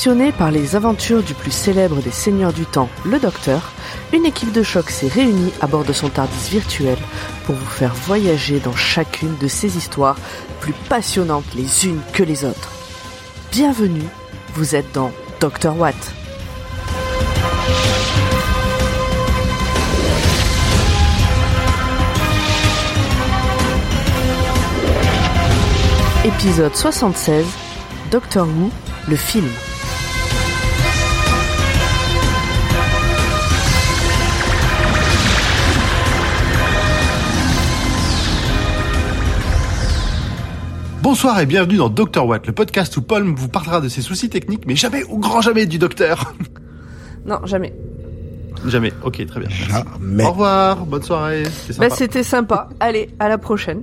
Passionné par les aventures du plus célèbre des seigneurs du temps, le Docteur, une équipe de choc s'est réunie à bord de son TARDIS virtuel pour vous faire voyager dans chacune de ces histoires plus passionnantes les unes que les autres. Bienvenue, vous êtes dans Dr Watt. Épisode 76, Doctor Who, le film. Bonsoir et bienvenue dans Dr Watt, le podcast où Paul vous parlera de ses soucis techniques, mais jamais, au grand jamais, du docteur. Non, jamais. Jamais, ok, très bien. Jamais. Au revoir, bonne soirée. c'était Bah, sympa. c'était sympa. Allez, à la prochaine.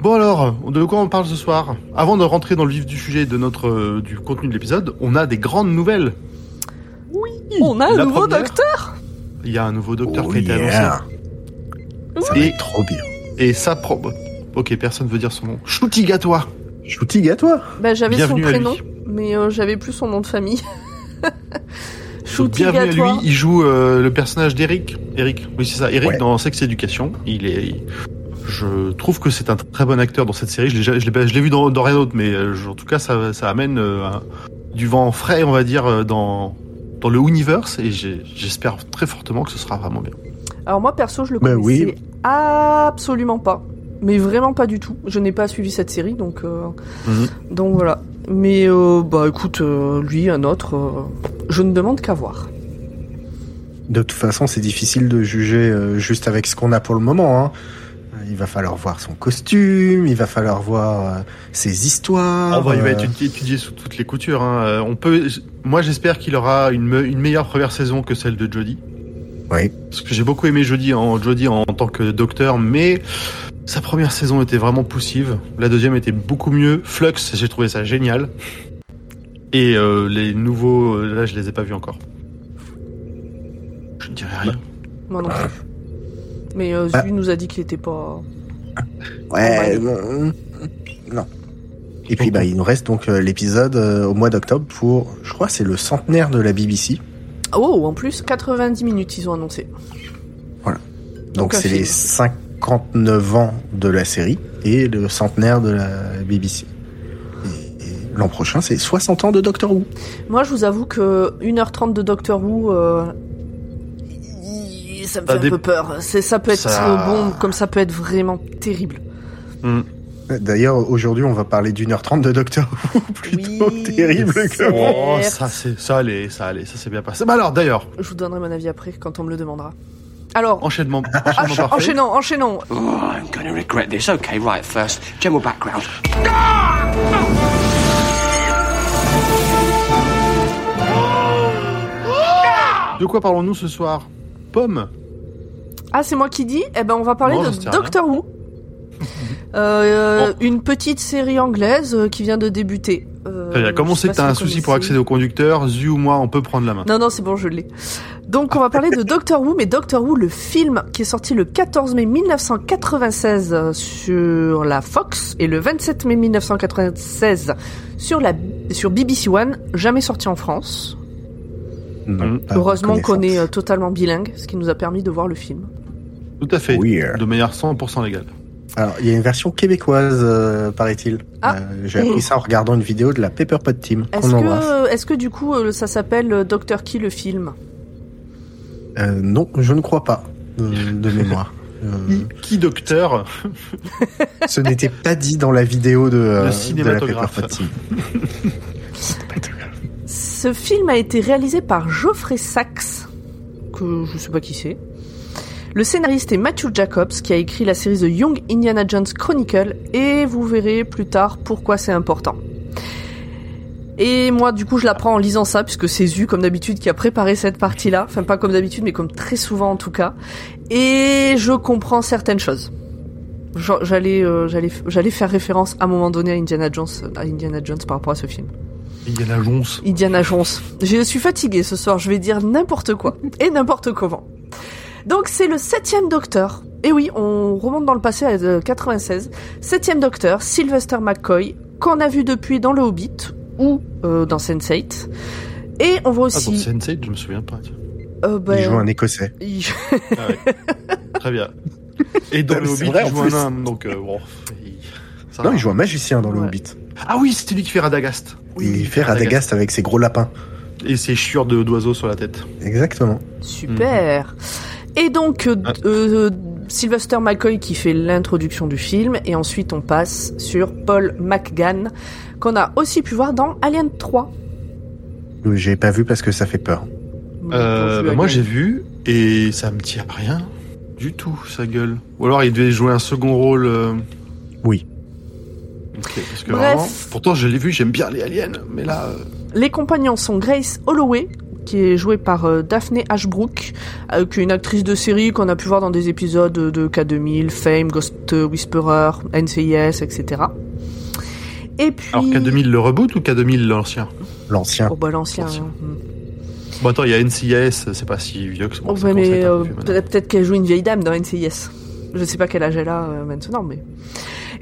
bon alors, de quoi on parle ce soir? Avant de rentrer dans le vif du sujet de notre euh, du contenu de l'épisode, on a des grandes nouvelles. On a un La nouveau première. docteur Il y a un nouveau docteur Oh qui a été yeah. annoncé. Ça va Et- être trop bien. Et ça pro... Ok, personne veut dire son nom. Shooty à toi. Shooting à toi. Bah, j'avais son Bienvenue à lui. prénom, mais euh, j'avais plus son nom de famille. Donc, bienvenue à lui, il joue euh, le personnage d'Eric. Eric, oui c'est ça, Eric Ouais. dans Sex Education. Il est, il- je trouve que c'est un très bon acteur dans cette série. Je l'ai, vu dans, dans rien d'autre, mais euh, je- en tout cas ça, ça amène euh, un- du vent frais, on va dire, dans dans le universe et j'espère très fortement que ce sera vraiment bien. Alors moi, perso, je le Bah connaissais oui. absolument pas. Mais vraiment pas du tout. Je n'ai pas suivi cette série, donc euh, Mhm. donc voilà. Mais euh, bah écoute, euh, lui, un autre, euh, je ne demande qu'à voir. De toute façon, c'est difficile de juger euh, juste avec ce qu'on a pour le moment. Hein. Il va falloir voir son costume, il va falloir voir ses histoires. On va, il va être étudié, sous toutes les coutures. Hein. On peut, moi j'espère qu'il aura une, me- une meilleure première saison que celle de Jodie. Oui. Parce que j'ai beaucoup aimé Jodie en, Jodie en, tant que docteur, mais sa première saison était vraiment poussive. La deuxième était beaucoup mieux. Flux, j'ai trouvé ça génial. Et euh, les nouveaux, euh, là, je les ai pas vus encore. Je ne dirai rien. Moi non plus. Mais euh, Bah. Zu nous a dit qu'il était pas. Ouais. euh, non. Et puis bah il nous reste donc euh, l'épisode euh, au mois d'octobre pour, je crois, c'est le centenaire de la BBC. Oh, en plus, 90 minutes, ils ont annoncé. Donc un c'est les film. 59 ans de la série et le centenaire de la BBC. Et, et l'an prochain, c'est 60 ans de Doctor Who. Moi, je vous avoue que 1h30 de Doctor Who, euh, ça me Ça fait un dé- peu peur. C'est, ça peut être Ça- bon, comme ça peut être vraiment terrible. Hmm. D'ailleurs, aujourd'hui, on va parler d'une heure trente de Doctor Who, plutôt Oui, terrible que moi. Oh, ça c'est, ça allait, ça allait, ça s'est bien passé. Bah alors, d'ailleurs, Je vous donnerai mon avis après quand on me le demandera. Alors, enchaînement, enchaînement encha- parfait. enchaînons, enchaînons. Oh, I'm going to regret this. Okay, right, first, general background. De quoi parlons-nous ce soir? Pomme. Ah, c'est moi qui dis? Eh ben, on va parler Non, de rien. Doctor Who. Euh, Une petite série anglaise euh, qui vient de débuter. Euh, Très bien. Comme on sait que t'as si un souci pour accéder au conducteur, Zu ou moi, on peut prendre la main. Non, non, c'est bon, je l'ai. Donc, on va parler de Doctor Who, mais Doctor Who, le film qui est sorti le 14 mai 1996 euh, sur la Fox et le 27 mai 1996 sur la sur BBC One, jamais sorti en France. Non, Heureusement qu'on est euh, totalement bilingue, ce qui nous a permis de voir le film. Tout à fait. Weird. De manière 100% légale. Alors, il y a une version québécoise, euh, paraît-il. Ah. Euh, J'ai appris ça en regardant une vidéo de la Pepperpot Team. Est-ce que, est-ce que du coup, euh, ça s'appelle euh, Doctor Qui le film? Euh, non, je ne crois pas, de, de mémoire. Euh, Qui docteur? Ce n'était pas dit dans la vidéo de, euh, Le de la cinématographe. Pepperpot Team. Ce film a été réalisé par Geoffrey Sachs, que je sais pas qui c'est. Le scénariste est Matthew Jacobs, qui a écrit la série The Young Indiana Jones Chronicle, et vous verrez plus tard pourquoi c'est important. Et moi, du coup, je l'apprends en lisant ça, puisque c'est Zu, comme d'habitude, qui a préparé cette partie-là. Enfin, pas comme d'habitude, mais comme très souvent en tout cas. Et je comprends certaines choses. J'allais, euh, j'allais, j'allais faire référence à un moment donné à Indiana Jones, à Indiana Jones par rapport à ce film. Il y a la jonce. Indiana Jones. Je suis fatiguée ce soir, je vais dire n'importe quoi et n'importe comment. Donc c'est le septième docteur. Et oui, on remonte dans le passé à euh, 96. Septième docteur, Sylvester McCoy, qu'on a vu depuis dans le Hobbit, ou euh, dans Sense8. Et on voit Ah, pour aussi. Sense8, je me souviens pas. euh, ben, Il joue un Écossais. il- Ah ouais. Très bien. Et dans Ah, le Hobbit, vrai, il joue un nain, donc euh, bon. il- ça Non, va. il joue un magicien dans le Ouais. Hobbit. Ah oui, c'est lui qui fait Radagast. Oui, il fait Radagast avec ses gros lapins. Et ses chiures de- d'oiseaux sur la tête. Exactement. Super. Et donc, euh, euh, Sylvester McCoy qui fait l'introduction du film, et ensuite on passe sur Paul McGann, qu'on a aussi pu voir dans Alien 3. Euh, J'ai pas vu parce que ça fait peur. Euh, bah, moi j'ai vu et ça me tire rien du tout sa gueule. Ou alors il devait jouer un second rôle. euh, Oui. parce que Bref. vraiment, pourtant je l'ai vu, j'aime bien les aliens, mais là. euh, Les compagnons sont Grace Holloway, qui est jouée par euh, Daphne Ashbrook, euh, qui est une actrice de série qu'on a pu voir dans des épisodes de K2000, Fame, Ghost Whisperer, NCIS, etc. Et puis... Alors K2000 le reboot ou K2000 l'ancien? L'ancien. Oh bah l'ancien. L'ancien. hein. Bon attends, il y a NCIS, c'est pas si vieux que ça. Oh, commence à mais euh, peut-être peut-être qu'elle joue une vieille dame dans NCIS. Je sais pas quel âge elle a euh, maintenant, mais.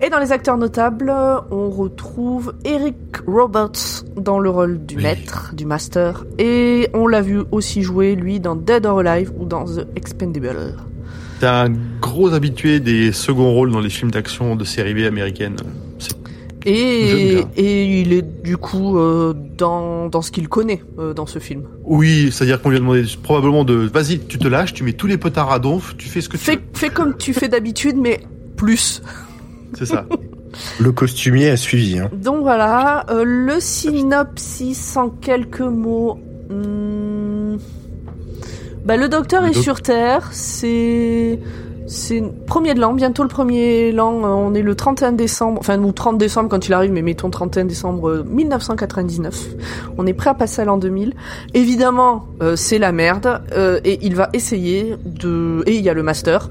Et dans les acteurs notables, on retrouve Eric Roberts dans le rôle du Oui. maître, du master, et on l'a vu aussi jouer lui dans Dead or Alive ou dans The Expendable. T'es un gros habitué des seconds rôles dans les films d'action de série B américaine. C'est- Et, bien. et il est du coup euh, dans, dans ce qu'il connaît euh, dans ce film. Oui, c'est-à-dire qu'on lui a demandé probablement de vas-y, tu te lâches, tu mets tous les potards à donf, tu fais ce que tu veux. fais comme tu fais d'habitude, mais plus. C'est ça. Le costumier a suivi. Hein. Donc voilà, euh, le synopsis en quelques mots. Hmm. Bah, le docteur Le est doc- sur Terre, c'est... C'est premier de l'an, bientôt le premier l'an, euh, on est le 31 décembre, enfin ou 30 décembre quand il arrive, mais mettons 31 décembre euh, 1999. On est prêt à passer à l'an 2000. Évidemment, euh, c'est la merde, euh, et il va essayer de... Et il y a le master,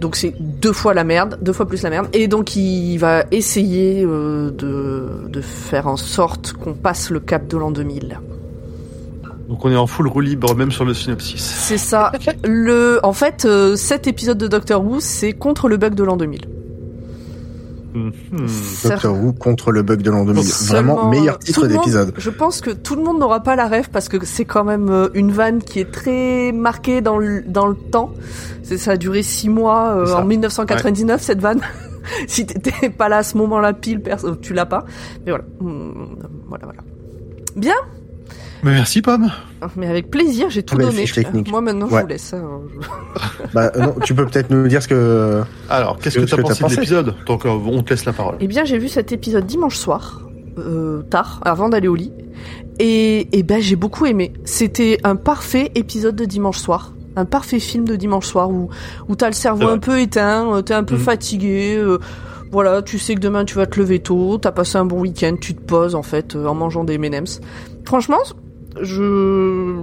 donc c'est deux fois la merde, deux fois plus la merde. Et donc il va essayer euh, de, de faire en sorte qu'on passe le cap de l'an 2000. Donc on est en full roue libre même sur le synopsis. C'est ça. Le, en fait, euh, cet épisode de Doctor Who, c'est contre le bug de l'an 2000. Ça- Doctor Who contre le bug de l'an 2000. Seulement, Vraiment euh, meilleur tout titre d'épisode. Je pense que tout le monde n'aura pas la rêve parce que c'est quand même euh, une vanne qui est très marquée dans le, dans le temps. C'est, ça a duré six mois euh, en 1999 cette vanne. si t'étais pas là à ce moment-là pile, tu l'as pas. Mais voilà, Hum, voilà, voilà. Bien, Mais merci Pomme. mais avec plaisir, j'ai tout belle donné. Moi maintenant, je vous laisse. hein, Bah, euh, non, tu peux peut-être nous dire ce que. Alors, qu'est-ce que t'as que t'as pensé de l'épisode Donc euh, on te laisse la parole. Eh bien, j'ai vu cet épisode dimanche soir, euh, tard, avant d'aller au lit. Et, et ben, j'ai beaucoup aimé. C'était un parfait épisode de dimanche soir. Un parfait film de dimanche soir où, où t'as le cerveau un peu éteint, euh, t'es un peu Mhm. fatigué. euh, voilà, tu sais que demain tu vas te lever tôt, t'as passé un bon week-end, tu te poses en fait euh, en mangeant des M&M's. Franchement, je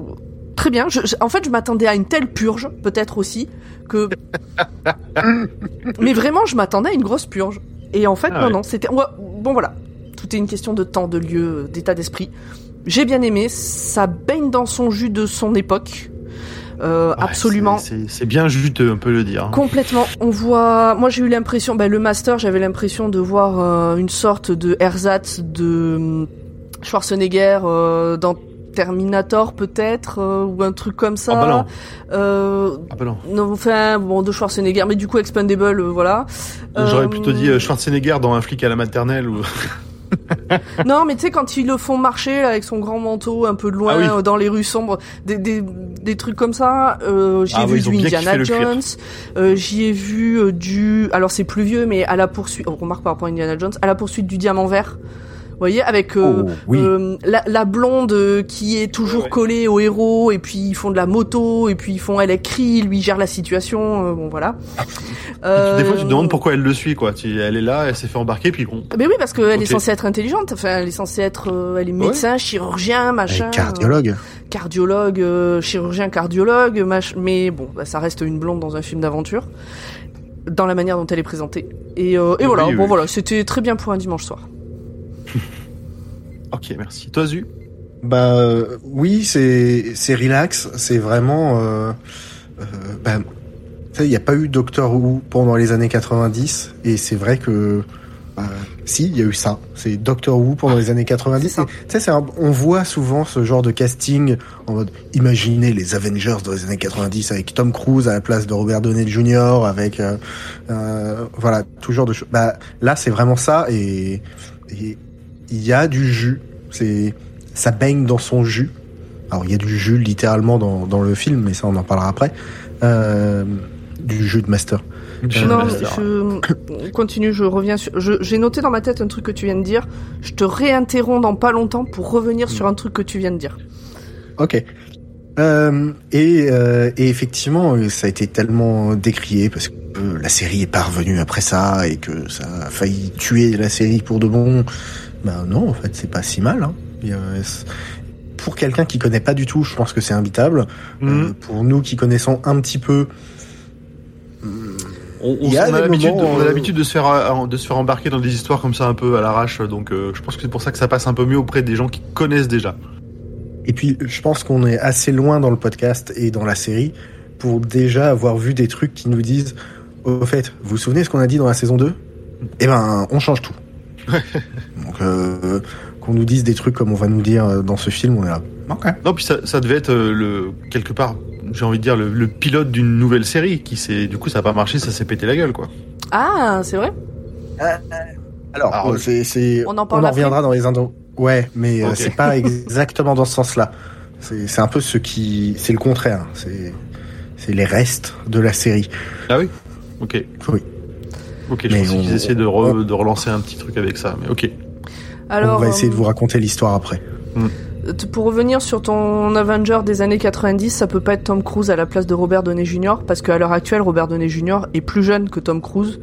très bien. Je, je- en fait, je m'attendais à une telle purge, peut-être aussi que. Mais vraiment, je m'attendais à une grosse purge. Et en fait, Ah non, ouais. non, c'était. ouais, bon, voilà. Tout est une question de temps, de lieu, d'état d'esprit. J'ai bien aimé. Ça baigne dans son jus de son époque. Euh, Ouais, absolument. c'est bien juteux, on peut le dire. hein. Complètement. On voit. Moi, j'ai eu l'impression. Ben, le master, j'avais l'impression de voir euh, une sorte de ersatz de hum, Schwarzenegger euh, dans Terminator, peut-être, euh, ou un truc comme ça. Ah bah non. Euh, Ah bah non. non, enfin, bon, de Schwarzenegger, mais du coup, Expendable, euh, voilà. J'aurais Euh, plutôt dit euh, Schwarzenegger dans un flic à la maternelle ou. Non, mais tu sais, quand ils le font marcher là, avec son grand manteau un peu de loin Ah oui. euh, dans les rues sombres, des, des, des trucs comme ça, euh, j'y ai Ah vu oui, du Indiana. Jones, euh, j'y ai vu du... Alors c'est plus vieux, mais à la poursuite... On remarque par rapport à Indiana Jones, à la poursuite du diamant vert. Vous voyez, avec euh, Oh, oui. euh, la, la blonde euh, qui est toujours Ouais, collée au héros, et puis ils font de la moto, et puis ils font... Elle écrit, lui gère la situation, euh, bon voilà. Des fois, tu te Euh, demandes pourquoi elle le suit, quoi. Tu- Elle est là, elle s'est fait embarquer, puis bon. mais oui, parce qu'elle est censée être intelligente. Enfin, elle est censée être, euh, elle est médecin, chirurgien, machin. Cardiologue. euh, cardiologue, euh, chirurgien, cardiologue, mach... mais bon, bah, ça reste une blonde dans un film d'aventure, dans la manière dont elle est présentée. Et, euh, et Oui, voilà, oui, bon oui. voilà, c'était très bien pour un dimanche soir. Ok, merci. Toi, Zu Bah euh, oui, c'est c'est relax, c'est vraiment. Euh, euh, bah, tu sais, il n'y a pas eu Doctor Who pendant les années 90 et c'est vrai que Euh, si, il y a eu ça. C'est Doctor Who pendant les années 90. C'est ça. Et, Tu sais, c'est un- on voit souvent ce genre de casting en mode, imaginez les Avengers dans les années 90 avec Tom Cruise à la place de Robert Downey Jr. avec, euh, euh, voilà, tout genre de choses. Bah, là, c'est vraiment ça et et il y a du jus. C'est, ça baigne dans son jus. Alors, il y a du jus littéralement dans, dans le film, mais ça, on en parlera après. Euh, du jus de Master. Non, Euh, je continue, je reviens sur. je- J'ai noté dans ma tête un truc que tu viens de dire. Je te réinterromps dans pas longtemps pour revenir sur un truc que tu viens de dire. Ok. Euh, et, euh, et effectivement, ça a été tellement décrié parce que euh, la série est parvenue après ça et que ça a failli tuer la série pour de bon. Ben non, en fait, c'est pas si mal. Hein. Pour quelqu'un qui connaît pas du tout, je pense que c'est imbitable. Mhm. Euh, pour nous qui connaissons un petit peu, On, on- a on a des l'habitude, moments, on a euh, l'habitude de se faire euh, de se faire embarquer dans des histoires comme ça un peu à l'arrache, donc euh, je pense que c'est pour ça que ça passe un peu mieux auprès des gens qui connaissent déjà. Et puis, je pense qu'on est assez loin dans le podcast et dans la série pour déjà avoir vu des trucs qui nous disent, au fait, vous vous souvenez ce qu'on a dit dans la saison 2 Eh ben, on change tout. Donc, euh, qu'on nous dise des trucs comme on va nous dire euh, dans ce film, on est là. Ok. Non, puis ça, ça devait être euh, le quelque part, j'ai envie de dire le, le pilote d'une nouvelle série qui s'est, du coup, ça a pas marché, ça s'est pété la gueule, quoi. Ah, c'est vrai Alors, Alors, euh, c'est, c'est, on en parle après reviendra dans les indo. Ouais, mais euh, Ok. c'est pas exactement dans ce sens-là. C'est, c'est un peu ce qui, c'est le contraire. C'est, c'est les restes de la série. Ah oui? Ok. Oui. Ok. Je Mais on- qu'ils essayaient de, re- de relancer un petit truc avec ça, mais ok. Alors, on va essayer euh, de vous raconter l'histoire après. t- pour revenir sur ton Avenger des années 90, ça peut pas être Tom Cruise à la place de Robert Downey Jr. parce qu'à l'heure actuelle, Robert Downey Jr. est plus jeune que Tom Cruise.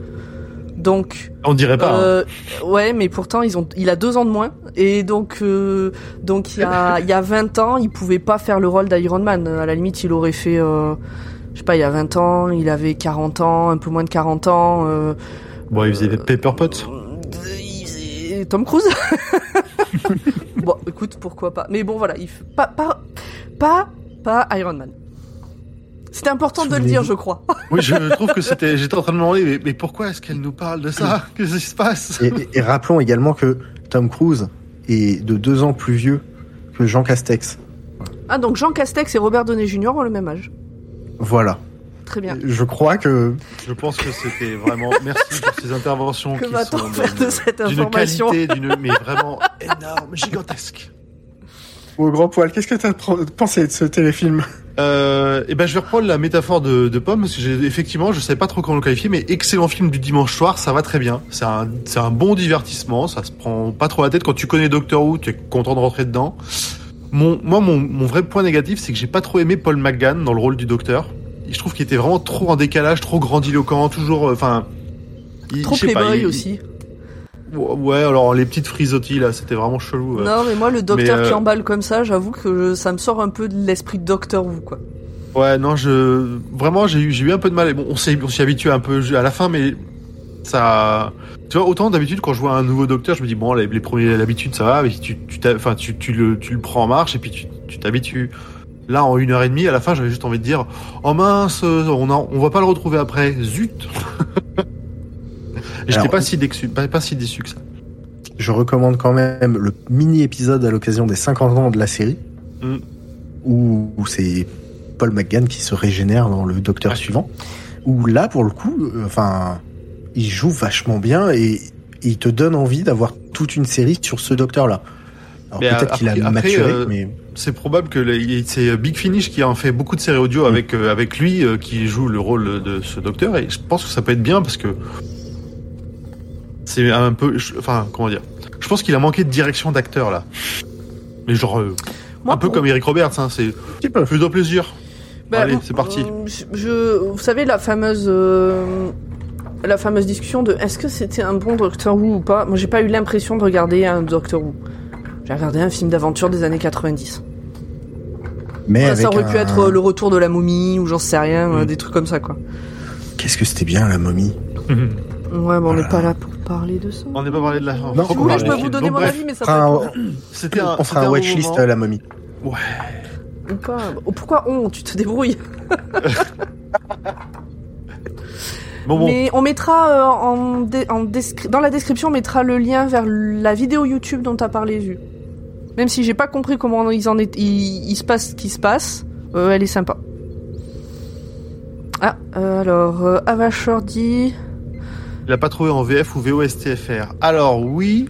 Donc, On dirait pas. hein. Euh, ouais, mais pourtant ils ont, il a deux ans de moins et donc euh, donc il y a il y a 20 ans, il pouvait pas faire le rôle d'Iron Man. À la limite, il aurait fait, euh, je sais pas, il y a 20 ans, il avait 40 ans, un peu moins de 40 ans. Euh, Bon, ils faisaient des Paper Pots. il faisait Tom Cruise. bon, écoute, pourquoi pas. Mais bon, voilà, il pas pas pas pas Iron Man. C'était important de le dire, je crois. Oui, je trouve que c'était. J'étais en train de me demander, mais, mais pourquoi est-ce qu'elle nous parle de ça? Qu'est-ce qui se passe? Et, et- et rappelons également que Tom Cruise est de deux ans plus vieux que Jean Castex. Ah, donc Jean Castex et Robert Downey Jr. ont le même âge. Voilà. Très bien. Je crois que Je pense que c'était vraiment. Merci pour ces interventions Que qui va-t-on sont faire d'une- de cette d'une information qualité, d'une mais vraiment énorme, gigantesque. au grand poil, qu'est-ce que tu as pensé de ce téléfilm? Euh, et ben, je vais reprendre la métaphore de, de Pomme parce que j'ai effectivement, je savais pas trop comment le qualifier, mais excellent film du dimanche soir, ça va très bien. C'est un, c'est un bon divertissement, ça se prend pas trop la tête. Quand tu connais Doctor Who, tu es content de rentrer dedans. Mon, moi, mon, mon vrai point négatif, c'est que j'ai pas trop aimé Paul McGann dans le rôle du Docteur. Je trouve qu'il était vraiment trop en décalage, trop grandiloquent, toujours, euh, enfin. Trop pas, playboy il- aussi. Ouais, alors les petites frisottis là, c'était vraiment chelou. euh. Non, mais moi, le docteur Mais, euh, qui emballe comme ça, j'avoue que je- ça me sort un peu de l'esprit de Doctor Who, quoi. Ouais, non, je vraiment j'ai eu eu un peu de mal. Et bon, on s'y habitué un peu à la fin, mais ça, tu vois, autant d'habitude quand je vois un nouveau docteur, je me dis bon, les, les premiers l'habitude ça va, mais tu tu enfin tu, tu le tu le prends en marche et puis tu tu t'habitues. Là, en une heure et demie, à la fin, j'avais juste envie de dire oh mince, on a, on va pas le retrouver après, zut. J'étais pas si déçu, pas, pas si déçu que ça. Je recommande quand même le mini-épisode à l'occasion des 50 ans de la série, Mm. où, où c'est Paul McGann qui se régénère dans le Docteur suivant. Où là, pour le coup, euh, enfin, il joue vachement bien et, il te donne envie d'avoir toute une série sur ce Docteur-là. Alors peut-être qu'il a après- maturé, euh, mais C'est probable que c'est Big Finish qui en fait beaucoup de séries audio avec euh, avec lui euh, qui joue le rôle de ce docteur et je pense que ça peut être bien parce que c'est un peu je- enfin comment dire je pense qu'il a manqué de direction d'acteur là mais genre euh, Moi, un peu pour- comme Eric Roberts hein, c'est fais-toi plaisir Bah, Allez, c'est parti. euh, Je, vous savez la fameuse, euh, la fameuse discussion de est-ce que c'était un bon Doctor Who ou pas? Moi, j'ai pas eu l'impression de regarder un Doctor Who. J'ai regardé un film d'aventure des années 90. Mais ça aurait pu être euh, le retour de la momie ou j'en sais rien, euh, Mm. des trucs comme ça quoi. Qu'est-ce que c'était bien la momie? Ouais, mais on n'est pas là pour parler de ça. on n'est pas parlé de la Non, Si vous voulez, je peux vous donner Donc, mon bref, avis, mais ça peut un- être On fera un bon watchlist à la momie. ouais Ou pas. Oh, pourquoi on? Tu te débrouilles. Bon, bon. Mais on mettra euh, en, en dans la description, on mettra le lien vers la vidéo YouTube dont t'as parlé, Zu. Même si j'ai pas compris comment ils en est, il, il se passe ce qui se passe, euh, elle est sympa. Ah, euh, alors, euh, Avachor dit... Il a pas trouvé en VF ou VOSTFR. Alors oui,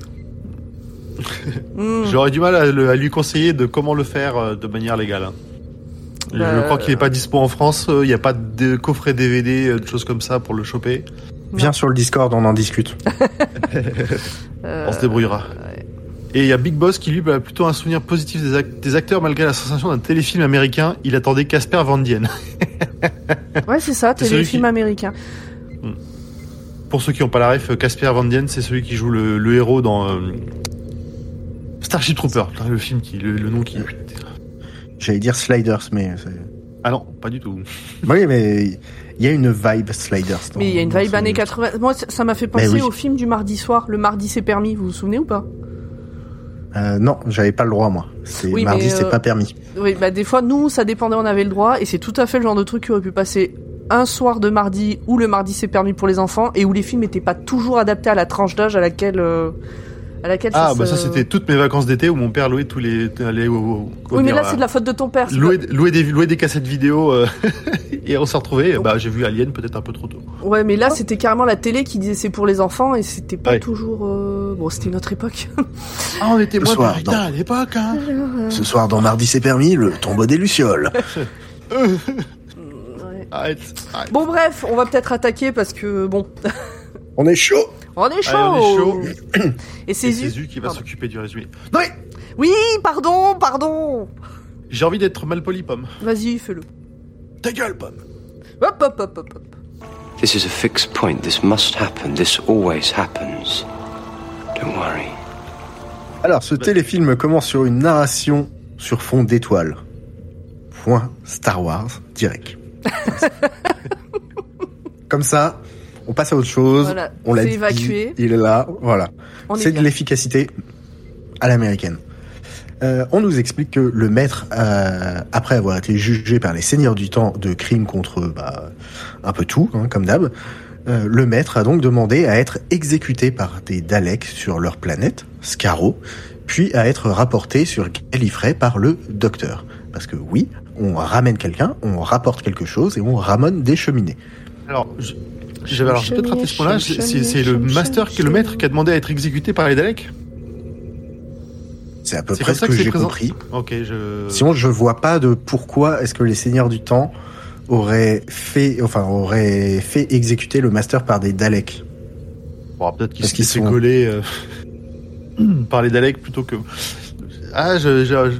Hmm, j'aurais du mal à, lui conseiller de comment le faire de manière légale. Bah, Je crois qu'il est pas dispo en France. euh, Il n'y a pas de coffret DVD, euh, de choses comme ça pour le choper. Viens sur le Discord, on en discute. euh, On se débrouillera. Et il y a Big Boss qui lui a plutôt un souvenir positif des, ac- des acteurs malgré la sensation d'un téléfilm américain. Il attendait Casper Van Dien. Ouais, c'est ça, téléfilm qui- américain. Pour ceux qui n'ont pas la ref, Casper Van Dien, c'est celui qui joue le, le héros dans euh, Starship Trooper. Le film qui, le, le nom qui. J'allais dire Sliders, mais... c'est- Ah non, pas du tout. Oui, mais il y a une vibe Sliders. dans- Mais il y a une vibe années 80. Moi, ça m'a fait penser oui. au film du mardi soir. Le mardi c'est permis, vous vous souvenez ou pas? Euh, non, j'avais pas le droit, moi. C'est Oui, mardi, c'est euh, pas permis. Oui, bah des fois, nous, ça dépendait, on avait le droit, et c'est tout à fait le genre de truc qui aurait pu passer un soir de mardi où le mardi c'est permis pour les enfants et où les films n'étaient pas toujours adaptés à la tranche d'âge à laquelle euh, à laquelle Ah, ça bah se- ça c'était toutes mes vacances d'été où mon père louait tous les. Oui, mais dire, là c'est de la faute de ton père. louer, louer, des, louer des cassettes vidéo euh, et on s'est retrouvés. Bah, j'ai vu Alien peut-être un peu trop tôt. Ouais, mais là c'était carrément la télé qui disait c'est pour les enfants et c'était pas Ouais. toujours. euh, Bon, c'était une autre époque. Ah, on était moins soir, à l'époque, hein. Ce soir, dans Mardi, c'est permis, le tombeau des Lucioles. Ouais. Arrête, arrête. Bon bref, on va peut-être attaquer parce que bon, On est chaud on est chaud. Allez, on est Et C'est Zu- qui va s'occuper du résumé. Non, mais Oui, pardon, pardon. j'ai envie d'être mal poli, Pomme. Vas-y, fais-le. Ta gueule, Pomme. Hop, hop, hop, hop, hop. This is a fixed point. This must happen. This always happens. Don't worry. Alors, ce téléfilm commence sur une narration sur fond d'étoiles. Point Star Wars, direct. Comme ça, on passe à autre chose. Voilà, on l'a dit, évacué. Il est là, voilà. C'est de l'efficacité à l'américaine. Euh, on nous explique que le maître, euh, après avoir été jugé par les seigneurs du temps de crimes contre bah, un peu tout, hein, comme d'hab, euh, le maître a donc demandé à être exécuté par des Daleks sur leur planète, Skaro, puis à être rapporté sur Gallifrey par le docteur. Parce que oui, on ramène quelqu'un, on rapporte quelque chose et on ramène des cheminées. Alors, je- j'avais alors peut-être raté ce point-là. C'est le master, qui est le maître qui a demandé à être exécuté par les Daleks. C'est à peu près ce ça que, j'ai compris. Ok, je. Sinon, je vois pas de pourquoi est-ce que les seigneurs du temps auraient fait, enfin, auraient fait exécuter le master par des Daleks. Bon, peut-être qu'ils laissaient sont- euh, par les Daleks plutôt que. Ah, je- je-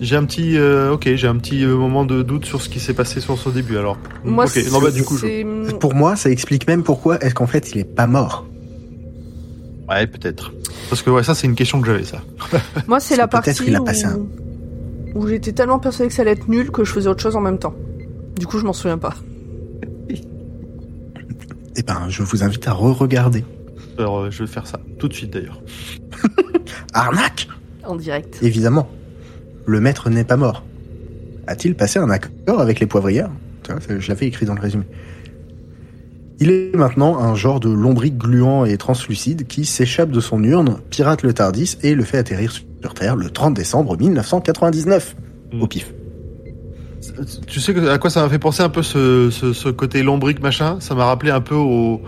j'ai un petit. euh, ok, j'ai un petit euh, moment de doute sur ce qui s'est passé sur ce début. Alors. Moi, non, bah, du coup, je... Pour moi, ça explique même pourquoi est-ce qu'en fait il est pas mort. ouais, peut-être. Parce que ouais, ça, c'est une question que j'avais ça. Moi, c'est la partie a où, passé un- où j'étais tellement persuadée que ça allait être nul que je faisais autre chose en même temps. Du coup, je m'en souviens pas. Eh ben, je vous invite à re-regarder. Alors, euh, je vais faire ça tout de suite d'ailleurs. Arnaque En direct. Évidemment, le maître n'est pas mort. A-t-il passé un accord avec les poivrières? Je l'avais écrit dans le résumé. Il est maintenant un genre de lombric gluant et translucide qui s'échappe de son urne, pirate le Tardis et le fait atterrir sur Terre le 30 décembre 1999. Mm. Au pif. Tu sais à quoi ça m'a fait penser un peu ce, ce, ce côté lombrique machin? Ça m'a rappelé un peu au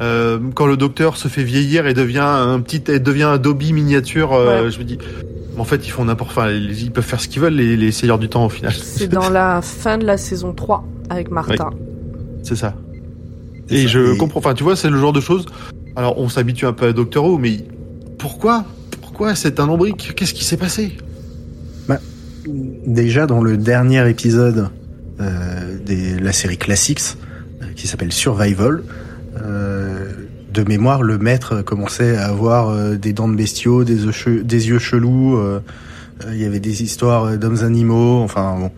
euh, quand le docteur se fait vieillir et devient un petit, et devient un Dobby miniature. euh, Ouais. Je me dis, en fait, ils font n'importe. Enfin, ils ils peuvent faire ce qu'ils veulent les, les seigneurs du temps au final. C'est dans la fin de la saison 3 avec Martin. C'est ça. Et ça. je Et- comprends. Enfin, tu vois, c'est le genre de choses. Alors, on s'habitue un peu à Doctor Who, mais pourquoi Pourquoi c'est un lombric Qu'est-ce qui s'est passé? Déjà dans le dernier épisode euh, de la série Classics, euh, qui s'appelle Survival, euh, de mémoire, le maître commençait à avoir euh, des dents de bestiaux, des des yeux chelous. euh, euh, Il y avait des histoires d'hommes animaux. Enfin bon,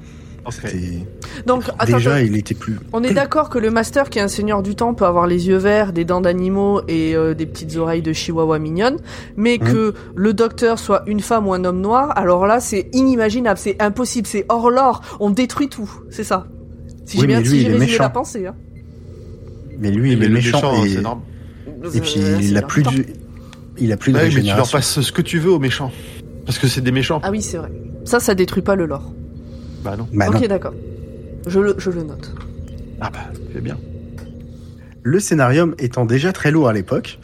Donc, attends, déjà attends. il était plus. on est d'accord que le master qui est un seigneur du temps peut avoir les yeux verts, des dents d'animaux et euh, des petites oreilles de chihuahua mignonnes, mais Mhm. que le docteur soit une femme ou un homme noir, alors là c'est inimaginable, c'est impossible, c'est hors l'or, on détruit tout, c'est ça. Si Oui, j'ai bien si il résumé méchant. la pensée. Hein. Mais lui, il Mais est le méchant, et, normal. Et puis Euh, il a plus temps. de, il a plus de Ouais, mais tu leur passes ce que tu veux aux méchants. Parce que c'est des méchants. Ah oui, c'est vrai. Ça, ça détruit pas le lore. Bah non. Bah non. ok, d'accord. Je le, je le note. Ah bah, c'est bien. Le scénarium étant déjà très lourd à l'époque,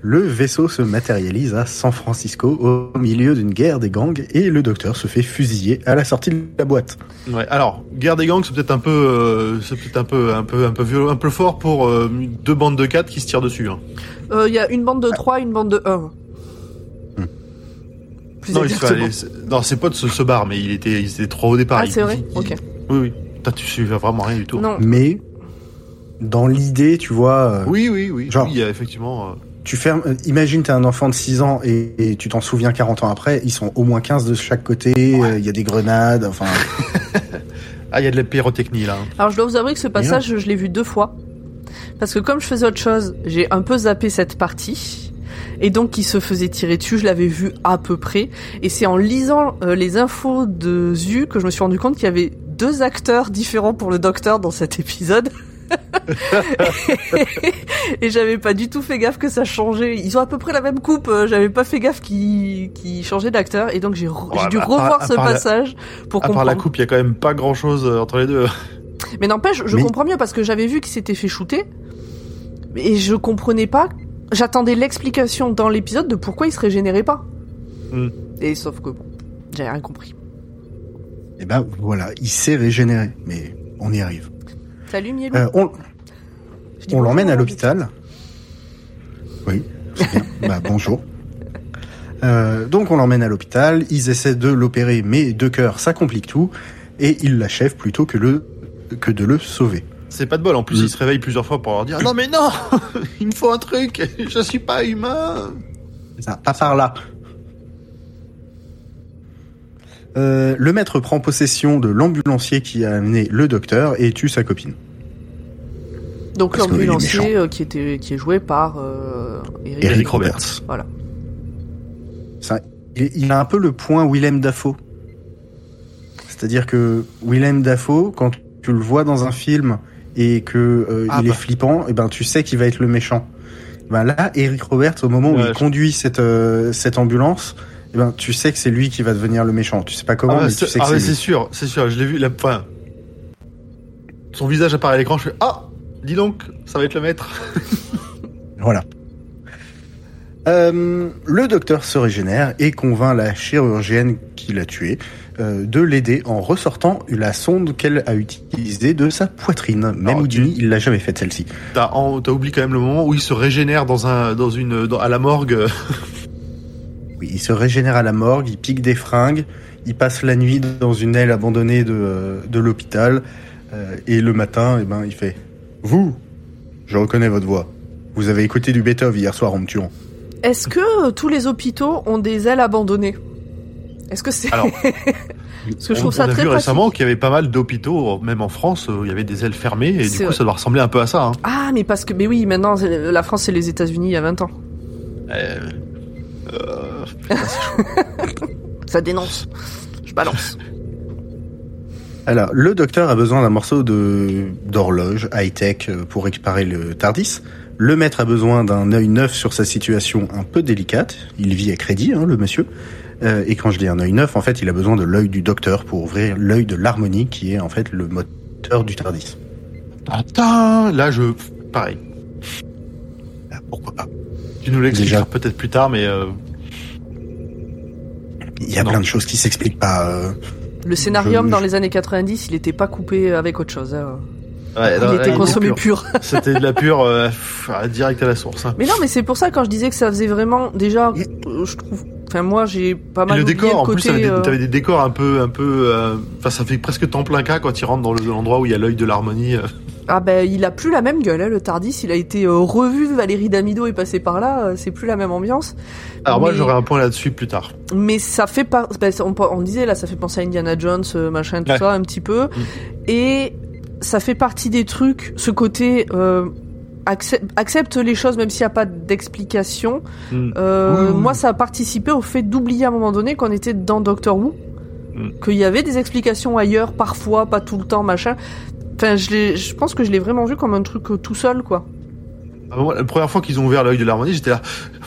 le vaisseau se matérialise à San Francisco au milieu d'une guerre des gangs et le docteur se fait fusiller à la sortie de la boîte. Ouais. Alors, guerre des gangs, c'est peut-être un peu, euh, c'est peut-être un peu, un peu, un peu violent, un peu fort pour euh, deux bandes de quatre qui se tirent dessus. Hein. Euh, Il y a une bande de 3, une bande de 1. Plus Non, il se aller- c'est- non, ses potes se, se barrent, mais il était, ils étaient trois au départ. Ah, Il- c'est vrai il- Ok. Oui, oui. Putain, tu suivais vraiment rien du tout. Non. Mais dans l'idée, tu vois, euh, Oui, oui, oui. Genre- Oui, il y a effectivement. Tu fermes, euh, imagine t'es un enfant de 6 ans et, et tu t'en souviens 40 ans après, ils sont au moins 15 de chaque côté, euh, il y a des grenades, enfin, Ah, il y a de la pyrotechnie là. Alors, je dois vous avouer que ce passage, je l'ai vu deux fois. Parce que comme je faisais autre chose, j'ai un peu zappé cette partie. Et donc, qui se faisait tirer dessus, je l'avais vu à peu près. Et c'est en lisant euh, les infos de Zu que je me suis rendu compte qu'il y avait deux acteurs différents pour le docteur dans cet épisode. et j'avais pas du tout fait gaffe que ça changeait. Ils ont à peu près la même coupe. euh, J'avais pas fait gaffe qu'ils changeaient d'acteur. Et donc, j'ai re- Ouais, j'ai dû bah, part- revoir à ce part la- passage pour À part comprendre. la coupe, il y a quand même pas grand chose entre les deux. Mais n'empêche, je Mais- comprends mieux parce que j'avais vu qu'il s'était fait shooter et je comprenais pas. J'attendais l'explication dans l'épisode de pourquoi il se régénérait pas. Hmm. Et sauf que bon, j'avais rien compris. et ben voilà, il s'est régénéré, mais on y arrive. Salut Mielou. Euh, on, l'emmène à l'hôpital. Oui, c'est bien. bah, bonjour. Euh, donc on l'emmène à l'hôpital, ils essaient de l'opérer, mais de cœur, ça complique tout, et ils l'achèvent plutôt que, le, que de le sauver. C'est pas de bol. En plus, Mm. il se réveille plusieurs fois pour leur dire non mais non, il me faut un truc. Je suis pas humain. Ça, pas par là. Euh, le maître prend possession de l'ambulancier qui a amené le docteur et tue sa copine. Donc parce l'ambulancier euh, qui était qui est joué par euh, Eric. Eric Roberts. Voilà. Ça, il, il a un peu le point Willem Dafoe. C'est-à-dire que Willem Dafoe, quand tu le vois dans un film et que euh, Ah il bah. est flippant, et ben tu sais qu'il va être le méchant. Ben là, Eric Roberts, au moment où Ouais, il je- conduit cette euh, cette ambulance, et ben tu sais que c'est lui qui va devenir le méchant. Tu sais pas comment, Ah, mais tu sais que ah, mais c'est sûr, c'est sûr. Je l'ai vu. La, enfin, son visage apparaît à l'écran. Je fais ah, dis donc, ça va être le maître. Voilà. Euh, le docteur se régénère et convainc la chirurgienne qui l'a tué euh, de l'aider en ressortant la sonde qu'elle a utilisée de sa poitrine. Même Houdini, il l'a jamais faite celle-ci. T'as oublié quand même le moment où il se régénère dans un, dans une, dans- à la morgue. Oui, il se régénère à la morgue, il pique des fringues, il passe la nuit dans une aile abandonnée de, euh, de l'hôpital euh, et le matin, eh ben, il fait Vous, je reconnais votre voix. Vous avez écouté du Beethoven hier soir en me tuant. Est-ce que euh, tous les hôpitaux ont des ailes abandonnées? Est-ce que c'est Alors, Parce que je on, trouve ça on a très vu pratique. récemment qu'il y avait pas mal d'hôpitaux, même en France, où il y avait des ailes fermées et du coup, vrai. ça doit ressembler un peu à ça. Hein. Ah, mais parce que mais oui, maintenant c'est- la France c'est les États-Unis il y a 20 ans. Euh, euh, Ça dénonce. Je balance. Alors, le docteur a besoin d'un morceau de d'horloge high-tech euh, pour réparer le Tardis. Le maître a besoin d'un œil neuf sur sa situation un peu délicate. Il vit à crédit, hein, le monsieur. Euh, et quand je dis un œil neuf, en fait, il a besoin de l'œil du docteur pour ouvrir l'œil de l'harmonie, qui est en fait le moteur du Tardis. Attends, là, je, pareil. Ah, pourquoi pas Tu nous l'expliqueras Déjà. peut-être plus tard, mais euh, Il y a Non. plein de choses qui s'expliquent pas. euh. Le scénarium Je- dans les années 90, il était pas coupé avec autre chose. hein. ouais, Il non, était là, consommé pur. pur. C'était de la pure, euh, direct à la source. hein. Mais non, mais c'est pour ça quand je disais que ça faisait vraiment déjà, euh, je trouve. Enfin moi j'ai pas Et mal le oublié décor, en le plus, t'avais des, des décors un peu, un peu, euh, enfin, ça fait presque temps plein cas quand il rentre dans le- l'endroit où il y a l'œil de l'harmonie. Ah ben il a plus la même gueule, hein, le Tardis. Il a été euh, revu. Valérie Damido est passée par là. euh, c'est plus la même ambiance. Alors moi, j'aurais un point là-dessus plus tard. Mais ça fait pas. ben, on, on disait là, ça fait penser à Indiana Jones, euh, machin, tout Ouais. ça un petit peu. Et ça fait partie des trucs. Ce côté. Euh, accepte, accepte les choses même s'il n'y a pas d'explication. Mm. Moi, ça a participé au fait d'oublier à un moment donné qu'on était dans Doctor Who, Mm. qu'il y avait des explications ailleurs, parfois, pas tout le temps, machin. Enfin, je pense que je l'ai vraiment vu comme un truc euh, tout seul, quoi. Ah, la première fois qu'ils ont ouvert l'œil de l'harmonie, j'étais là.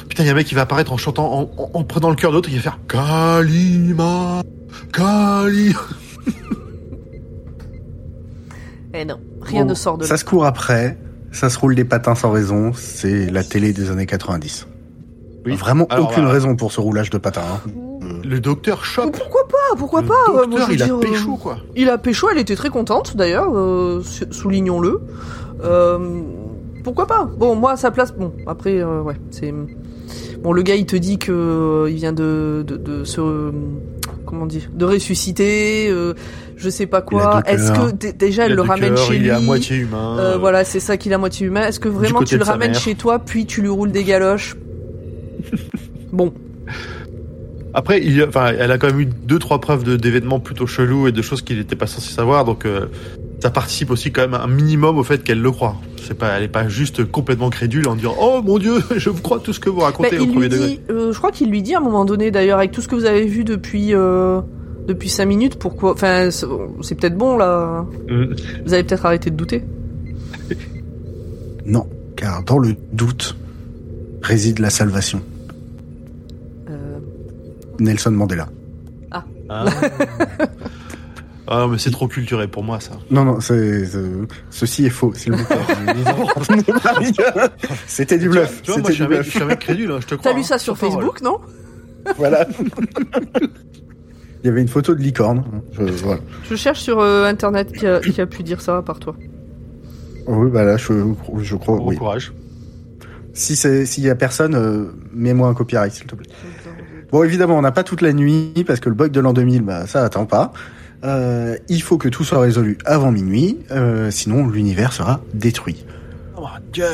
Putain, il y a un mec qui va apparaître en chantant, en, en- en prenant le cœur de l'autre, il va faire Kalima, Kalima. Eh non, rien Bon, ne sort de là. Ça se court après, ça se roule des patins sans raison, c'est la télé des années 90. Oui. Vraiment Alors, aucune raison pour ce roulage de patins. hein. Le docteur chope. Pourquoi pas Pourquoi Le pas Euh, moi, docteur, je il a dire, euh, pécho, quoi. Il a pécho, elle était très contente d'ailleurs, euh, sou- soulignons-le. Euh, pourquoi pas Bon, moi à sa place, bon, après, euh, ouais, c'est. Bon, le gars il te dit que euh, il vient de, de, de se. euh, comment dire De ressusciter, euh, je sais pas Il quoi. Est-ce que déjà Il elle le ramène chez il lui est à moitié humain. Euh, euh, Voilà, c'est ça qu'il a moitié humain. Est-ce que vraiment tu le ramènes mère. chez toi, puis tu lui roules des galoches? Bon, Après, il, y a- enfin, elle a quand même eu deux, trois preuves d'événements plutôt chelous et de choses qu'il n'était pas censé savoir, donc euh, ça participe aussi quand même un minimum au fait qu'elle le croit. C'est pas, elle est pas juste complètement crédule en disant Oh mon Dieu, je vous crois tout ce que vous Bah, racontez au il premier lui degré. dit, euh, je crois qu'il lui dit à un moment donné d'ailleurs, avec tout ce que vous avez vu depuis euh, depuis cinq minutes, pourquoi Enfin, c'est c'est peut-être bon là. Mm. Vous avez peut-être arrêté de douter. Non, car dans le doute réside la salvation. Nelson Mandela. Ah. Ah non, mais c'est trop culturé pour moi ça. Non, non, c'est, c'est- ceci est faux, s'il vous plaît. C'était du bluff. Tu vois, moi C'était je suis, un du mec, je bluff. suis un mec crédule, hein, je te crois. T'as lu hein, ça sur sans parole. Facebook, non Voilà. Il y avait une photo de licorne. Je, voilà. Je cherche sur euh, internet qui a, qui a pu dire ça à part toi. Oui, bah là, je, je crois, Bon oui. courage. Si c'est, s'il y a personne, euh, mets-moi un copyright, s'il te plaît. Bon, évidemment, on n'a pas toute la nuit parce que le bug de l'an 2000, bah, ça attend pas. Euh, il faut que tout soit résolu avant minuit, euh, sinon l'univers sera détruit. Oh Dieu,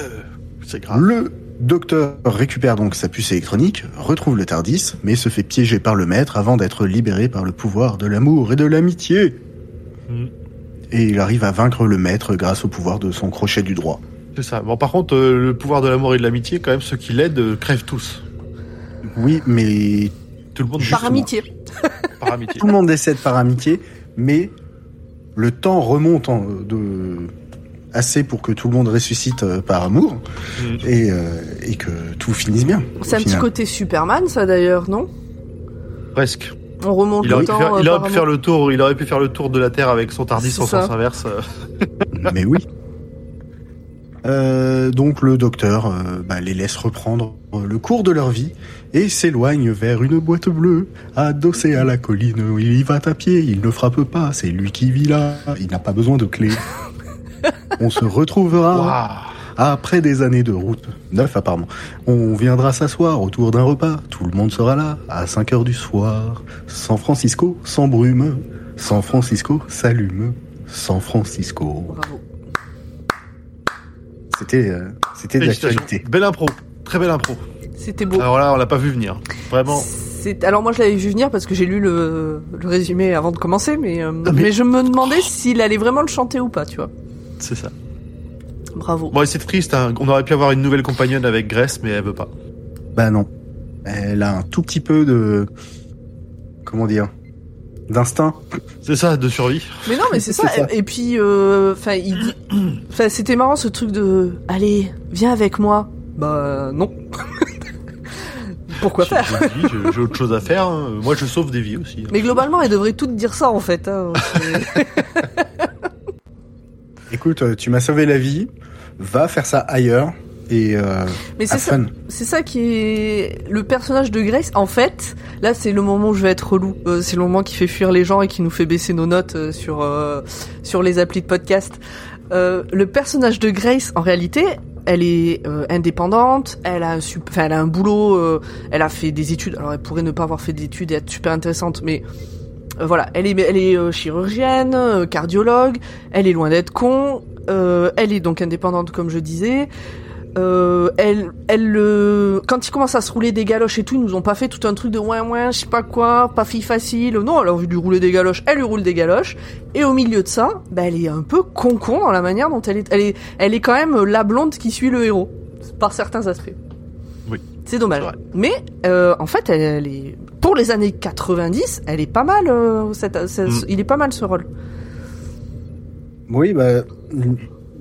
c'est grave. Le docteur récupère donc sa puce électronique, retrouve le Tardis, mais se fait piéger par le maître avant d'être libéré par le pouvoir de l'amour et de l'amitié. Mm. Et il arrive à vaincre le maître grâce au pouvoir de son crochet du droit. C'est ça. Bon, par contre, euh, le pouvoir de l'amour et de l'amitié, quand même, ceux qui l'aident crèvent tous. Oui, mais Tout le monde Par amitié. par amitié. tout le monde décède par amitié, mais le temps remonte en- de assez pour que tout le monde ressuscite euh, par amour Mm. et, euh, et que tout finisse bien. C'est un petit côté Superman, ça d'ailleurs, non? Presque. On remonte Il le aurait, pu temps. faire, il euh, aurait pu faire le tour. Il aurait pu faire le tour de la Terre avec son Tardis en sens inverse. euh. Mais oui. Euh, donc le docteur euh, bah, les laisse reprendre euh, le cours de leur vie et s'éloigne vers une boîte bleue adossée à la colline. Il y va à pied, il ne frappe pas, c'est lui qui vit là, il n'a pas besoin de clé. On se retrouvera après des années de route, neuf apparemment. On viendra s'asseoir autour d'un repas, tout le monde sera là à 5 heures du soir. San Francisco sans brume, San Francisco s'allume, San Francisco. Bravo. C'était euh, c'était de l'actualité. Belle impro. Très belle impro. C'était beau. Alors là, on l'a pas vu venir. Vraiment. C'est- Alors moi je l'avais vu venir parce que j'ai lu le, le résumé avant de commencer, mais, euh, mais- mais... je me demandais s'il allait vraiment le chanter ou pas, tu vois. C'est ça. Bravo. Bon, et c'est triste. Hein. On aurait pu avoir une nouvelle compagnonne avec Grace, mais elle veut pas. Bah non. Elle a un tout petit peu de comment dire d'instinct. C'est ça, de survie. Mais non, mais c'est ça. Et, et puis, euh, enfin, il dit, enfin, c'était marrant ce truc de, allez, viens avec moi. Bah non. Pourquoi faire j'ai autre chose à faire. hein. Moi, je sauve des vies aussi. hein. Mais globalement, elle devrait toutes dire ça en fait. hein. Écoute, euh, tu m'as sauvé la vie. Va faire ça ailleurs et euh, Mais c'est ça, fun. c'est ça qui est le personnage de Grace. En fait, là, c'est le moment où je vais être relou. Euh, c'est le moment qui fait fuir les gens et qui nous fait baisser nos notes euh, sur euh, sur les applis de podcast. Le personnage de Grace, en réalité, elle est euh, indépendante. Elle a un enfin, elle a un boulot. euh, elle a fait des études. Alors, elle pourrait ne pas avoir fait d'études et être super intéressante, mais euh, voilà, elle est, elle est chirurgienne, cardiologue, elle est loin d'être con, elle est donc indépendante comme je disais. Euh, elle, elle, euh, quand ils commencent à se rouler des galoches et tout, ils nous ont pas fait tout un truc de ouin ouin, je sais pas quoi, pas fille facile. Non, elle a envie de lui rouler des galoches, elle lui roule des galoches. Et au milieu de ça, bah, elle est un peu con con dans la manière dont elle est, elle est, elle est quand même la blonde qui suit le héros par certains aspects. Oui. C'est dommage. Mais euh, en fait, elle, elle est pour les années 90, elle est pas mal. euh, cette, cette- Mm. Il est pas mal ce rôle. Oui, bah,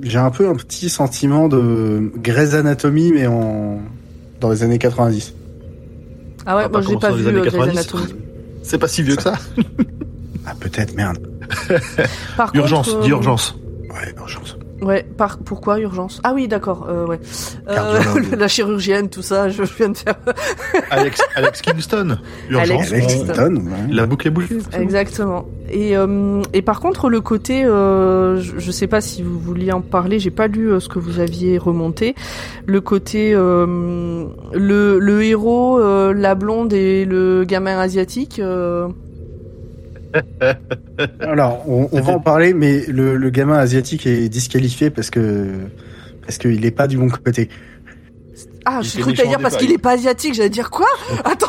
j'ai un peu un petit sentiment de Grey's Anatomy, mais en dans les années 90. Ah ouais, va moi pas j'ai pas vu euh, Grey's 90. Anatomy. C'est pas si vieux que ça. Ah, peut-être, merde. Par Urgence, contre, euh, dis urgence. Ouais, urgence. Ouais, par pourquoi urgence? Ah oui, d'accord, euh, ouais. Euh, la chirurgienne, tout ça, je viens de faire. Alex, Alex Kingston. Urgence. Alex Alex Kingston. Ouais. La boucle est bouclée. Exactement. Et euh, et par contre le côté, euh, je, je sais pas si vous vouliez en parler, j'ai pas lu euh, ce que vous aviez remonté. Le côté, euh, le le héros, euh, la blonde et le gamin asiatique. Alors, on, on va en parler, mais le, le gamin asiatique est disqualifié parce que parce qu'il est pas du bon côté. Ah, je cru que dire parce qu'il est pas asiatique. J'allais dire quoi Attends.